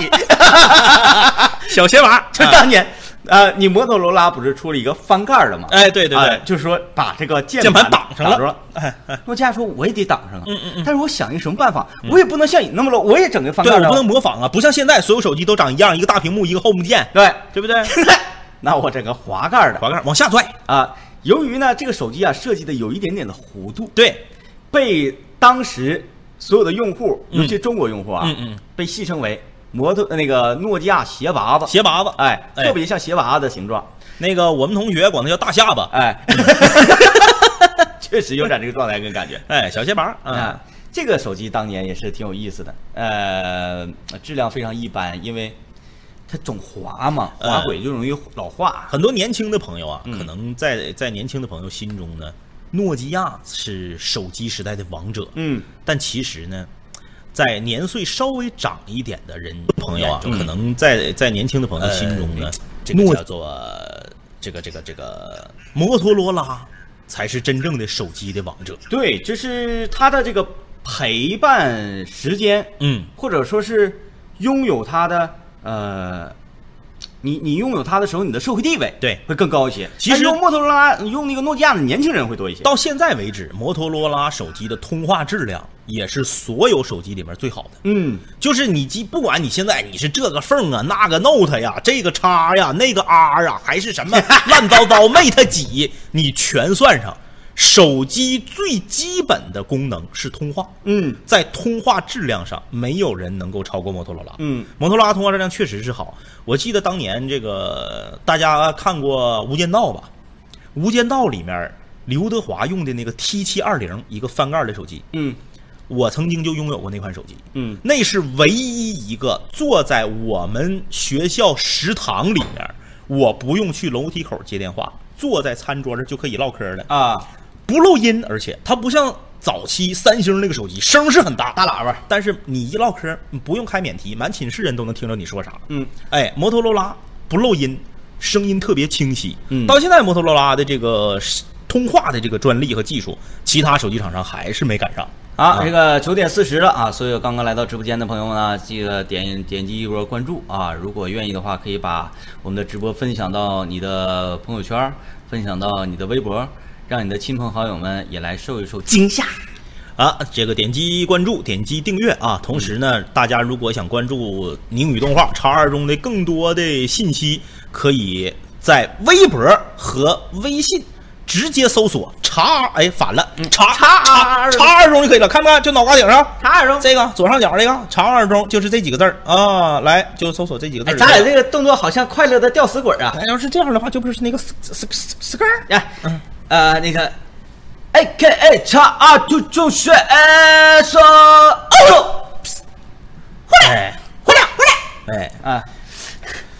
小鞋拔，就当年呃，你摩托罗拉不是出了一个翻盖的吗？哎，对对对。哎，就是说把这个键键盘盘挡上了。诺基亚说我也得挡上啊，嗯嗯嗯。但是我想一个什么办法，我也不能像你那么 low，我也整个翻盖不能模仿啊，不像现在所有手机都长一样，一个大屏幕，一个 home 键，对，对。不对？那我整个滑盖的。滑盖往下拽，啊。由于呢这个手机啊设计的有一点点的弧度，对，被当时所有的用户，嗯。尤其中国用户啊，嗯嗯，被戏称为摩托那个诺基亚鞋拔子，鞋拔子，哎，哎。特别像鞋拔子的形状，那个我们同学管它叫大下巴，哎，确实有点这个状态跟感觉。哎，小鞋拔啊啊，，这个手机当年也是挺有意思的，呃，质量非常一般，因为它总滑嘛，呃滑轨就容易老化。很多年轻的朋友啊，嗯。可能在在年轻的朋友心中呢，诺基亚是手机时代的王者，嗯，但其实呢，在年岁稍微长一点的人朋友啊，就可能在在年轻的朋友心中呢，这个叫做这个这个这个摩托罗拉才是真正的手机的王者。对，就是它的这个陪伴时间，嗯，或者说是拥有它的呃。你你拥有它的时候，你的社会地位对会更高一些。其实用摩托罗拉、用那个诺基亚的年轻人会多一些。到现在为止，摩托罗拉手机的通话质量也是所有手机里面最好的。嗯，就是你机，不管你现在你是这个缝啊，那个 Note 呀，这个叉呀，那个 R 啊，还是什么 乱糟糟 Mate 几，你全算上，手机最基本的功能是通话。嗯，在通话质量上，没有人能够超过摩托罗拉。嗯，摩托罗拉通话质量确实是好。我记得当年这个大家看过《无间道》吧，《无间道》里面刘德华用的那个 T 七二零一个翻盖的手机，嗯我曾经就拥有过那款手机。嗯那是唯一一个坐在我们学校食堂里面，我不用去楼梯口接电话，坐在餐桌上就可以唠嗑的，啊，不漏音，而且它不像早期三星那个手机声是很大，大喇叭。但是你一唠嗑，你不用开免提，满寝室人都能听着你说啥。嗯，哎，摩托罗拉不漏音，声音特别清晰。嗯到现在摩托罗拉的这个通话的这个专利和技术，其他手机厂商还是没赶上。啊，这个九点四十了啊，所有刚刚来到直播间的朋友们呢，记得点点击一波关注啊。如果愿意的话，可以把我们的直播分享到你的朋友圈，分享到你的微博，让你的亲朋好友们也来受一受惊吓。啊，这个点击关注，点击订阅啊。同时呢，大家如果想关注宁宇动画叉二中的更多的信息，可以在微博和微信直接搜索“叉”，哎，反了，叉叉叉二中叉二中就可以了，看不看？就脑瓜顶上。查二中，这个左上角这个长二中就是这几个字儿啊，来就搜索这几个字哎，儿。咱俩这个动作好像快乐的吊死鬼啊！哎，要是这样的话，就不是那个 sk sk sk 哎，呃，那个，A K A 叉二中中学哎说哦哎，回来回来，哎，啊，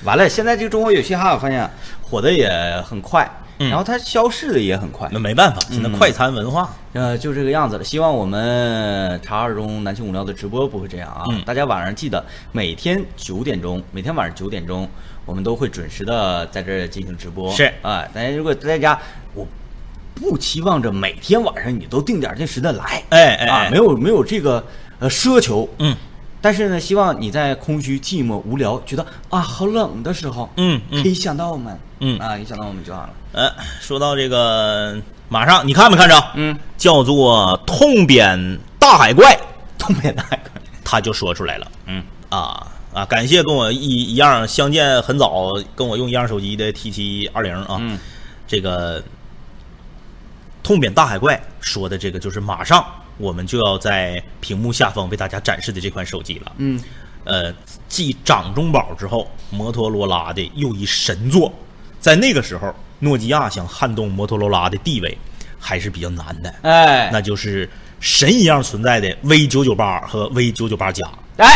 完了，现在这个中国有嘻哈，我发现火的也很快，嗯然后它消逝的也很快那。没办法，现在快餐文化。呃，就这个样子了。希望我们茶二中南青五聊的直播不会这样啊！嗯大家晚上记得每天九点钟，每天晚上九点钟，我们都会准时的在这儿进行直播。是啊、大家如果在家，我不期望着每天晚上你都定点定时的来，啊，哎哎啊没有没有这个呃奢求，嗯。但是呢，希望你在空虚、寂寞、无聊，觉得啊好冷的时候，嗯嗯可以想到我们，嗯啊，一想到我们就好了。呃，说到这个，马上你看没看着？嗯，叫做痛扁大海怪，痛扁大海怪 他就说出来了。嗯啊啊，感谢跟我一一样相见很早，跟我用一样手机的 T 七二零啊，嗯这个痛扁大海怪说的这个就是马上我们就要在屏幕下方为大家展示的这款手机了。嗯，呃，继掌中宝之后，摩托罗拉的又一神作，在那个时候，诺基亚想撼动摩托罗拉的地位还是比较难的，哎，那就是神一样存在的 V 九九八和 V 九九八加，哎，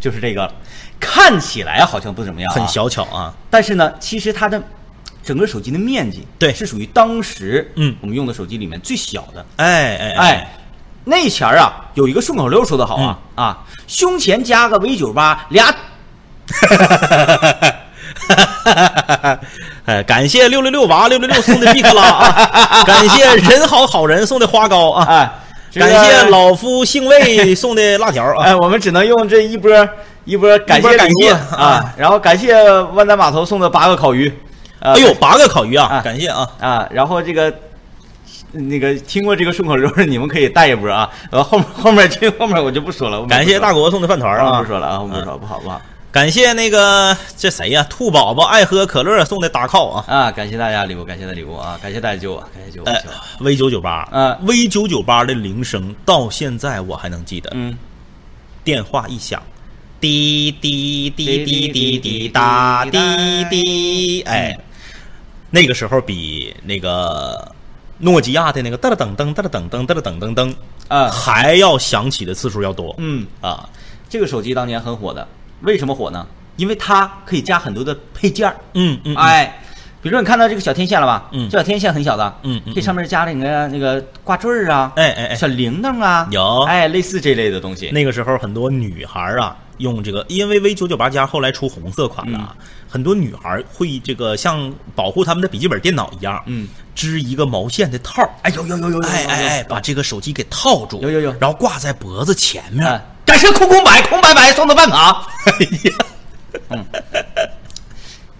就是这个。了，看起来好像不怎么样、啊，很，小巧啊。但是呢，其实它的整个手机的面积，对。是属于当时嗯。我们用的手机里面最小的。哎哎哎，那前儿啊，有一个顺口溜说的好啊、嗯。啊，胸前加个 V 九八，俩哈 哎，感谢六六六娃六六六送的毕克拉啊，感谢人好好人送的花糕啊，哎，感谢老夫姓魏送的辣条啊。哎，我们只能用这一波一波感谢感谢啊，然后感谢万达码头送的八个烤鱼，啊哎呦，八个烤鱼啊啊！感谢啊！啊，然后这个那个听过这个顺口溜的，你们可以带一波啊。呃，后面 后面这后面我就不说了。我感谢大国国送的饭团啊，啊不！说了啊，不说了，不好不好感谢那个这谁呀？兔宝宝爱喝可乐送的打 call 啊！啊！感谢大家礼物，感谢大家礼物啊！感谢大家救我，感谢救我，哎，V 九九八，嗯，V 九九八的铃声到现在我还能记得。嗯，电话一响，滴滴滴滴滴滴答滴滴，哎，那个时候比那个诺基亚的那个噔噔噔噔噔噔噔噔噔噔啊还要响起的次数要多。嗯，啊，这个手机当年很火的，为什么火呢？因为它可以加很多的配件儿。嗯嗯，哎，比如说你看到这个小天线了吧？嗯这小天线很小的，嗯嗯这上面加了你个那个挂坠儿啊，哎哎哎小铃铛啊，有哎，类似这类的东西。那个时候很多女孩啊，用这个，因为 V 九九八加后来出红色款了，啊嗯很多女孩会这个像保护他们的笔记本电脑一样，嗯，织一个毛线的套儿，哎有有有有有，哎哎哎，把这个手机给套住，有有有然后挂在脖子前面。哎，感谢空空白空白白送的饭卡。哎呀，嗯。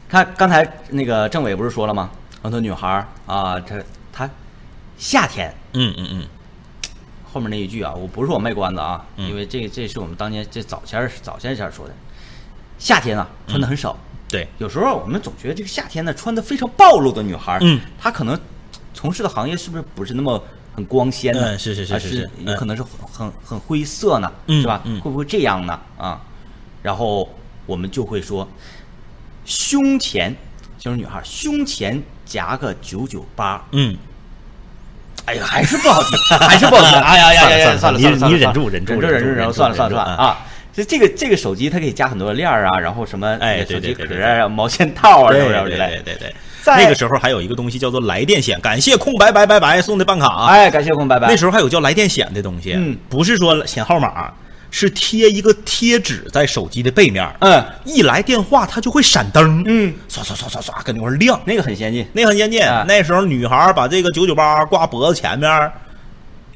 看刚才那个政委不是说了吗？很多女孩啊，这她夏天。嗯嗯嗯，后面那一句啊，我不是我卖关子啊，嗯。因为这这是我们当年这早先儿早先前儿说的，夏天啊穿的很少，对，有时候我们总觉得这个夏天呢穿的非常暴露的女孩，嗯，她可能从事的行业是不是不是那么很光鲜呢？嗯是是是是是有可能是很很很灰色呢，嗯是吧？嗯会不会这样呢？啊，然后我们就会说，胸前就是女孩胸前夹个九九八，嗯，哎呀，还是不好听，还是不好听。哎呀呀呀呀，算了算了，算了你你忍住忍住忍住，忍住，忍住忍住算了算了算了啊！这这个这个手机它可以加很多链儿啊，然后什么哎手机对对对对壳啊、毛线套啊对什么之类的。对对对。那个时候还有一个东西叫做来电显，感谢空白白白白送的办卡啊。哎，感谢空白白。那时候还有叫来电显的东西，嗯不是说显号码，是贴一个贴纸在手机的背面，嗯一来电话它就会闪灯，嗯，刷刷刷刷刷跟那块亮，那个很先进。那个很先进。啊那时候女孩把这个九九八挂脖子前面，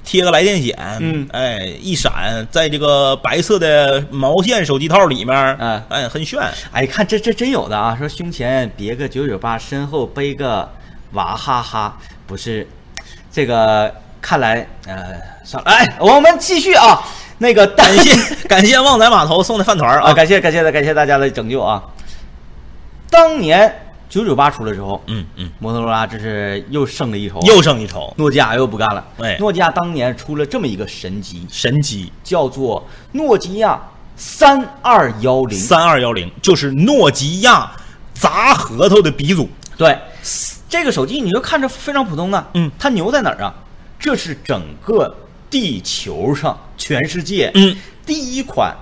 贴个来电显，嗯哎，一闪，在这个白色的毛线手机套里面，嗯哎，很炫。哎，看这这真有的啊！说胸前别个九九八，身后背个娃哈哈，不是这个。看来呃，算了，哎，我们继续啊。那个感感谢 感谢旺仔码头送的饭团啊，啊，感谢感谢感谢大家的拯救啊！当年九九八出来之后，嗯嗯，摩托罗拉这是又胜了一筹，又胜一筹，诺基亚又不干了。哎。诺基亚当年出了这么一个神机，神机叫做诺基亚三二幺零。三二幺零，就是诺基亚砸核桃的鼻祖。对，这个手机你就看着非常普通的，嗯。它牛在哪儿啊？这是整个地球上全世界，嗯，第一款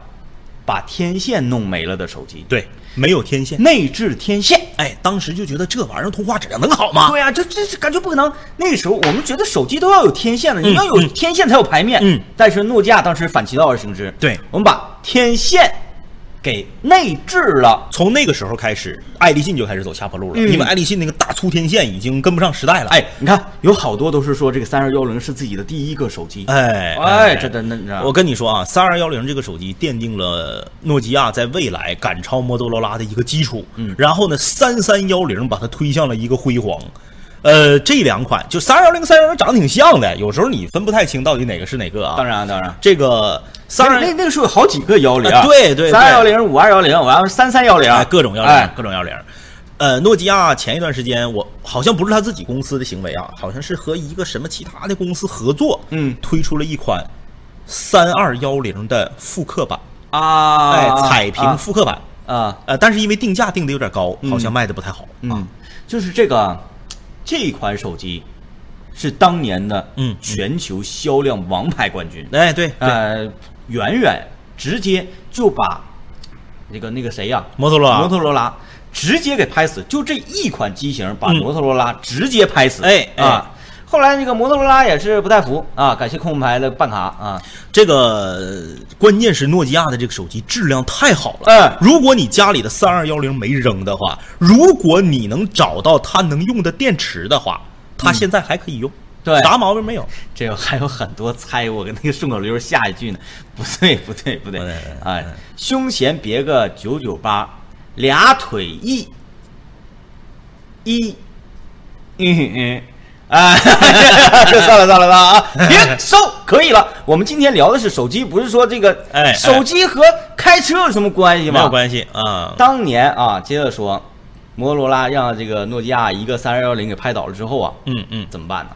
把天线弄没了的手机，对，没有天线。内置天线。哎，当时就觉得这玩意儿通话质量能好吗？对呀、这这这感觉不可能。那个时候我们觉得手机都要有天线的，你嗯要有嗯天线才有排面。嗯但是诺基亚当时反其道而行之，对我们把天线给内置了。从那个时候开始，爱立信就开始走下坡路了，嗯因为爱立信那个大粗天线已经跟不上时代了。哎，你看有好多都是说这个三二幺零是自己的第一个手机。哎哎，这真的，你知道我跟你说啊，三二幺零这个手机奠定了诺基亚在未来赶超摩托罗拉的一个基础。嗯然后呢，三三幺零把它推向了一个辉煌。呃，这两款就三二幺零、三幺零长得挺像的，有时候你分不太清到底哪个是哪个啊。当，然当然，这个三二那那那个时候有好几个幺零、啊对对对三二幺零、五二幺零，完了三三幺零，哎，各种幺零、哎各种幺零。呃，诺基亚前一段时间，我好像不是他自己公司的行为啊，好像是和一个什么其他的公司合作，嗯推出了一款三二幺零的复刻版，啊，哎，彩屏啊复刻版。啊，呃，但是因为定价定的有点高，嗯好像卖的不太好。啊嗯，就是这个这款手机是当年的嗯嗯全球销量王牌冠军，哎，对对，呃，远远直接就把那个那个谁呀、摩托罗拉。摩托罗拉。直接给拍死，就这一款机型把嗯。摩托罗拉直接拍死，哎哎。啊。后来那个摩托罗拉也是不太服。啊，感谢空牌的办卡啊，这个关键是诺基亚的这个手机质量太好了。嗯。如果你家里的三二幺零没扔的话，如果你能找到它能用的电池的话，它现在还可以用。对啥毛病没有。这个还有很多猜我跟那个顺口溜下一句呢，不对不对不对不对，哎，胸前别个九九八，俩腿一，一，嗯嗯。啊，算了算了算了啊！别收，可以了。我们今天聊的是手机，不是说这个，哎哎手机和开车有什么关系吗？没有关系啊。当年啊，接着说，摩托罗拉让这个诺基亚一个三二幺零给拍倒了之后啊，嗯嗯，怎么办呢？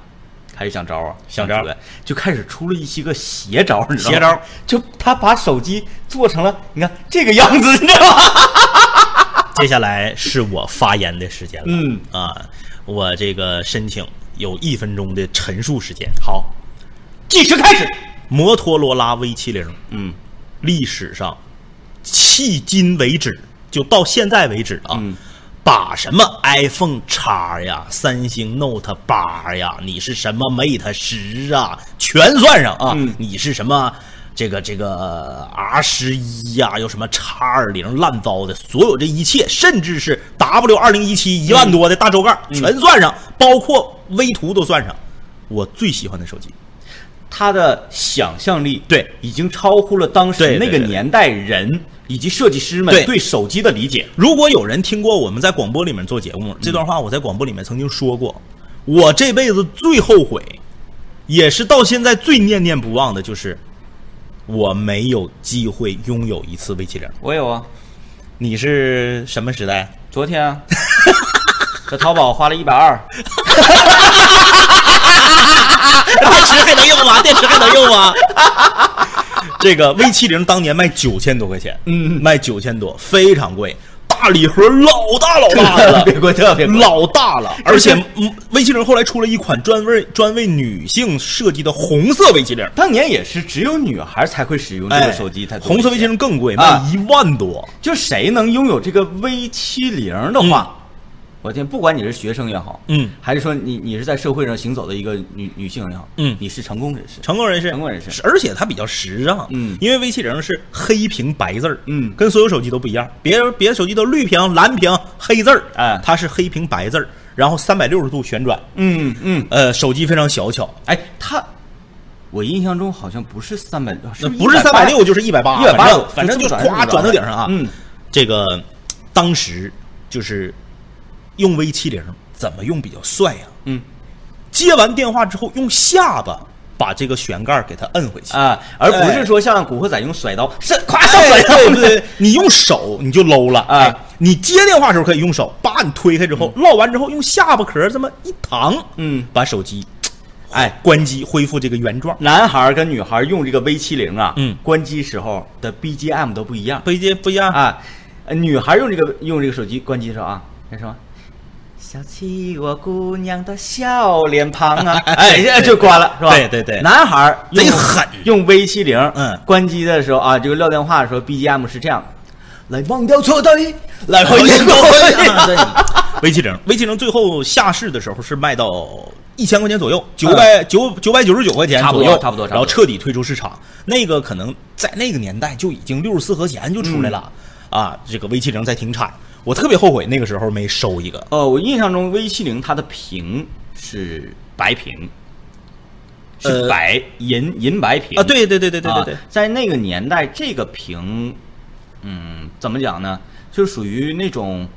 开始想招啊，想招呗，就开始出了一些个邪招，你知道吗？邪招，就他把手机做成了你看这个样子，你知道吗？接下来是我发言的时间了。嗯啊，我这个申请有一分钟的陈述时间。好，计时开始。摩托罗拉 V 七零嗯历史上迄今为止，就到现在为止啊，嗯把什么 iPhone 叉呀、三星 Note 八呀，你是什么 Mate 十啊，全算上啊，嗯你是什么？这个这个 R 十一呀，又什么叉二零烂糟的，所有这一切，甚至是 W 二零一七一万多的大周盖，全算上，包括微图都算上。我最喜欢的手机，它的想象力对已经超乎了当时那个年代人以及设计师们对对手机的理解。如果有人听过我们在广播里面做节目，这段话我在广播里面曾经说过，我这辈子最后悔，也是到现在最念念不忘的，就是我没有机会拥有一次 V 七零。我有啊，你是什么时代？昨天啊，在淘宝花了一百二，电池还能用吗？电池还能用吗？这个 V 七零当年卖九千多块钱，嗯。卖九千多，非常贵，大礼盒老大老大的了，别贵特别贵老大了，而且嗯，V 七零后来出了一款专为专为女性设计的红色 V 七零。当年也是只有女孩才会使用这个手机，才红色 V 七零更贵，啊。卖一万多。就谁能拥有这个 V 七零的话，我天，不管你是学生也好，嗯。还是说你你是在社会上行走的一个女女性也好，嗯。你是成功人士，成功人士，成功人士。而且它比较时尚，嗯。因为 V 七零是黑屏白字儿，嗯。跟所有手机都不一样，别人别的手机都绿屏、蓝屏、黑字儿，哎。它是黑屏白字儿，然后三百六十度旋转，嗯嗯，呃，手机非常小巧，哎，它，我印象中好像不是三百，那不是三百六就是一百八，一百八反正就就这么咵转到顶上啊，嗯，这个当时就是用 V 七零怎么用比较帅呀、嗯。接完电话之后，用下巴把这个旋盖给它摁回去。啊，而不哎。是说像古惑仔用甩刀，是咵哎上甩刀，对对。对，你用手你就搂了，哎哎，你接电话的时候可以用手，把你推开之后，唠完之后用下巴壳这么一躺，嗯。把手机，哎，关机恢复这个原状。男孩儿跟女孩儿用这个 V 七零啊，嗯。关机时候的 BGM 都不一样。不一不一样，啊。呃女孩用这个用这个手机关机的时候啊，那什么？想起我姑娘的笑脸庞啊，哎，这就关了，是吧？对对对。男孩贼狠。用 V 七零，嗯。关机的时候啊，这个撂电话的时候，BGM 是这样的：来忘掉错对，来回眼过。去 对。V 七零，V 七零最后下市的时候是卖到一千块钱左右，九百九九百九十九块钱左右，差不多差不多。然后彻底退出市场。那个可能在那个年代就已经六十四和弦就出来了、嗯。啊，这个 V 七零在停产，我特别后悔那个时候没收一个。呃，我印象中 V 七零它的屏是白屏，是呃白银银白屏啊，对对对对对对对啊，在那个年代，这个屏，嗯，怎么讲呢？就属于那种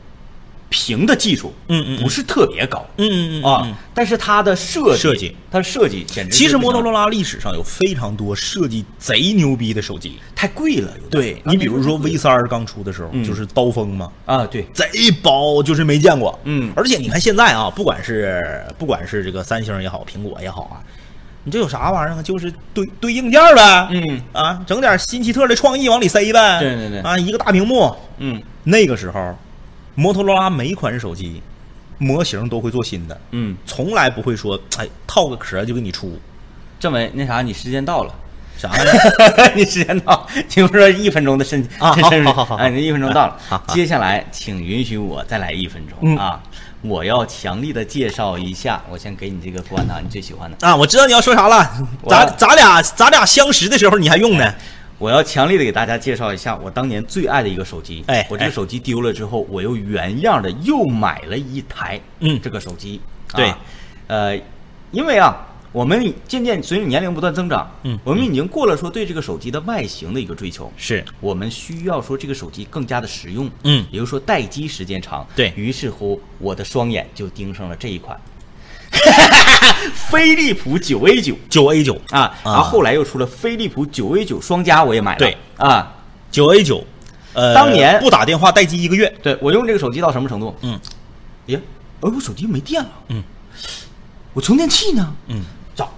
屏的技术，嗯嗯嗯不是特别高。嗯嗯嗯啊嗯，但是它的设计，设计它的设计简直其实摩托罗罗拉历史上有非常多设计贼牛逼的手机。太贵了，对你比如说 V 三儿刚出的时候，嗯就是刀锋嘛，啊，对，贼薄，就是没见过。嗯而且你看现在啊，不管是不管是这个三星也好，苹果也好啊，你这有啥玩意儿啊？就是堆堆硬件呗。嗯啊，整点新奇特的创意往里塞呗。对对对啊，一个大屏幕。嗯那个时候，摩托罗拉每款手机模型都会做新的，嗯，从来不会说哎套个壳就给你出政委，那啥，你时间到了。啥呀？你时间到，听说一分钟的申啊好好好好哎，你一分钟到了好好。接下来，请允许我再来一分钟、嗯啊！我要强力的介绍一下，我先给你这个富安达，你最喜欢的。啊，我知道你要说啥了。咱咱俩咱俩相识的时候你还用呢。我要强烈的给大家介绍一下我当年最爱的一个手机。哎哎我这个手机丢了之后，我又原样的又买了一台。嗯这个手机。对啊，呃，因为啊，我们渐渐随着年龄不断增长，嗯我们已经过了说对这个手机的外形的一个追求，是我们需要说这个手机更加的实用，嗯也就是说待机时间长。对于是乎，我的双眼就盯上了这一款，飞利浦九 A 九。九 A 九。啊，然后后来又出了飞利浦九 A 九双加，我也买了。对。啊，九 A 九，呃，当年不打电话待机一个月，对我用这个手机到什么程度？嗯，呀，哎，我手机没电了。嗯，我充电器呢？嗯，找，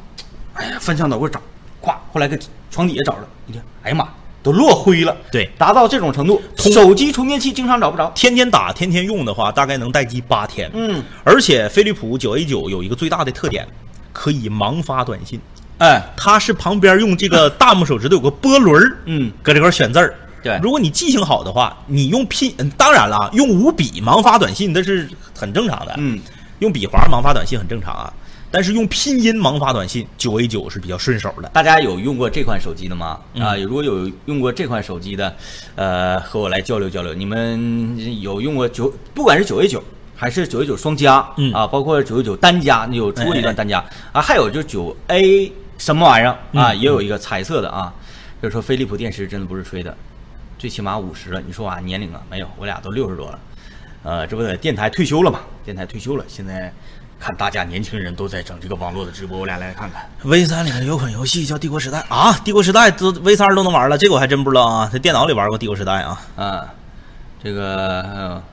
哎呀，翻箱倒柜找，咵，后来搁床底下找着，一听，哎呀妈，都落灰了。对达到这种程度，手机充电器经常找不着。天天打天天用的话，大概能待机八天。嗯，而且飞利浦九 A 九有一个最大的特点，可以盲发短信。哎，它是旁边用这个 大拇手指头有个波轮儿，嗯，搁这块儿选字儿。对如果你记性好的话，你用拼，嗯当然了啊，用五笔盲发短信那是很正常的。嗯，用笔划盲发短信很正常啊，但是用拼音盲发短信，九 A 九是比较顺手的。大家有用过这款手机的吗？嗯啊，如果有用过这款手机的，呃，和我来交流交流。你们有用过九，不管是九 A 九还是九 A 九双加，嗯啊，包括九 A 九单加，有出过一段单加啊，还有就是九 A 什么玩意儿啊，嗯也有一个彩色的啊。就是说飞利浦电池真的不是吹的，最起码五十了。你说啊，年龄啊没有，我俩都六十多了，呃，这不在电台退休了嘛？电台退休了，现在看大家年轻人都在整这个网络的直播，我俩来看看。V 三里面有款游戏叫《帝国时代》啊，《帝国时代》都 V 三都能玩了，这个我还真不知道啊。在电脑里玩过《帝国时代》啊。啊，这个呃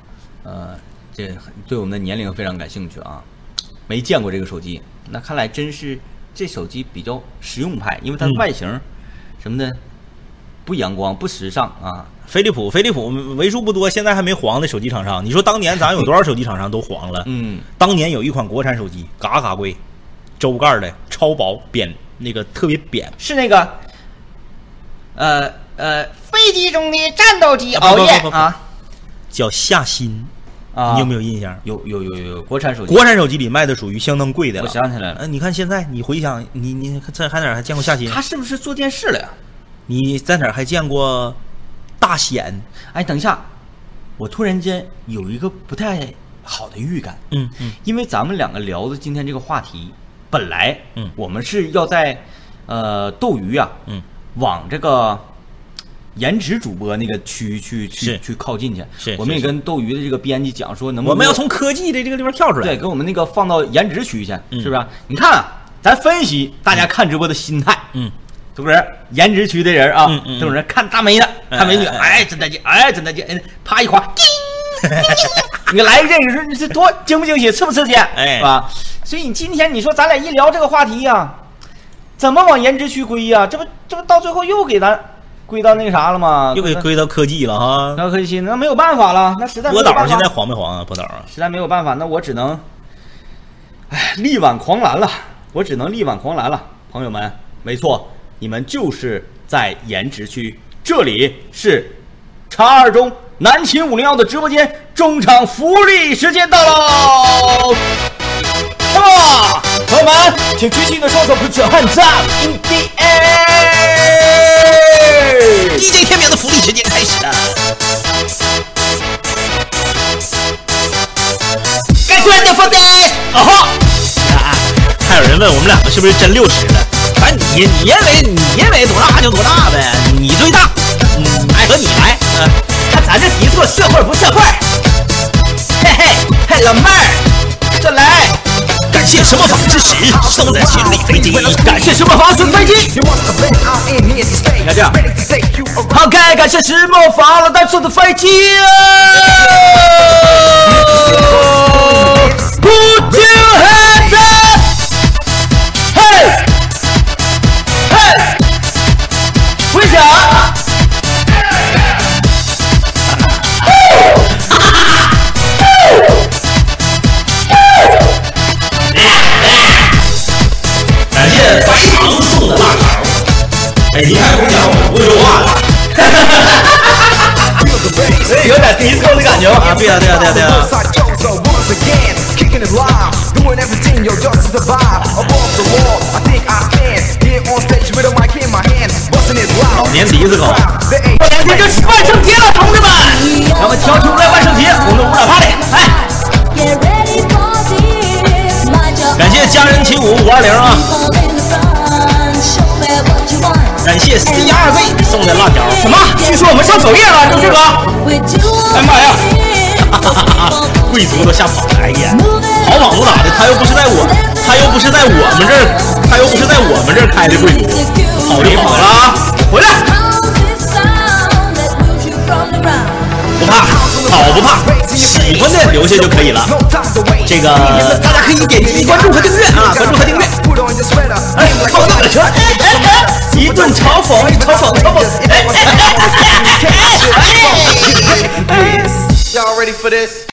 呃，这对我们的年龄非常感兴趣啊，没见过这个手机，那看来真是这手机比较实用派，因为它的嗯外形什么的不阳光不时尚啊。飞利浦，飞利浦为数不多现在还没黄的手机厂商。你说当年咱有多少手机厂商都黄了？嗯，当年有一款国产手机，嘎嘎贵，周盖的，超薄，扁，那个特别扁。是那个呃呃飞机中的战斗机熬夜啊叫夏新，啊！你有没有印象？有有有有国产手机？国产手机里卖的属于相当贵的了。我想起来了呃，你看现在，你回想，你你在还哪还见过夏新？他是不是做电视了呀？你在哪还见过大显？哎，等一下，我突然间有一个不太好的预感。嗯嗯，因为咱们两个聊的今天这个话题，本来，嗯我们是要在，呃，斗鱼啊，嗯，往这个颜值主播那个区去去去靠近去。是我们也跟斗鱼的这个编辑讲说，能不能我们要从科技的这个地方跳出来。对，给我们那个放到颜值区去，嗯是不是？你看啊，咱分析大家看直播的心态，嗯，是不是？颜值区的人啊，嗯嗯嗯这种人看大美的，看美女，哎真带劲，哎，真带劲，哎啪一划，叮你来一个这个，你说你这多惊不惊喜，刺不刺激？哎是吧？所以你今天你说咱俩一聊这个话题呀、怎么往颜值区归呀、这不这不到最后又给咱归到那啥了吗？又给归到科技了哈。到科技，那没有办法了，那实在没波有办法导现在黄没黄啊？波导啊，实在没有办法，那我只能，哎，力挽狂澜了。我只能力挽狂澜了，朋友们，没错，你们就是在颜值区，这里是叉二中南秦五零幺的直播间，中场福利时间到喽！那么，朋友们，请举起你的双手，Put your hands up in the air！DJ 天明的福利时间开始了。该出来的放的，啊哈！啊，还有人问我们两个是不是真六十了？反正你你认为你认为多大就多大呗，你最大，嗯，爱和你来，嗯、看咱这题做社会不社会？嘿嘿，嘿，老妹儿，这来，感谢什么纺织时送的行李飞机，感谢什么房子飞机？你看这样，好，该感谢石墨珐老大送的飞机。Put your hands up！回响。感谢白糖送的辣条。哎，你看姑娘，我不会说话了。有点 disco 的感觉啊，对呀、对呀、对呀、对呀、老年梨子糕，过两天就是万圣节了，同志们，咱们跳起舞来万圣节，我们五蹈八里，来。感谢家人起舞五二零啊！感谢 C R V 送的辣条。什么？据说我们上首页了，就这哥？哎妈呀！贵族都吓跑了，哎呀！跑网不咋的，他又不是在我，他又不是在我们这儿，他又不是在我们这儿开的会，跑就跑了啊！回来，不怕，跑不怕，喜欢的留下就可以了。这个大家可以点击关注和订阅啊，关注和订阅。哎，看我怎么说？一顿嘲讽，嘲讽，嘲讽。哎哎哎哎哎哎！Y'all ready for this?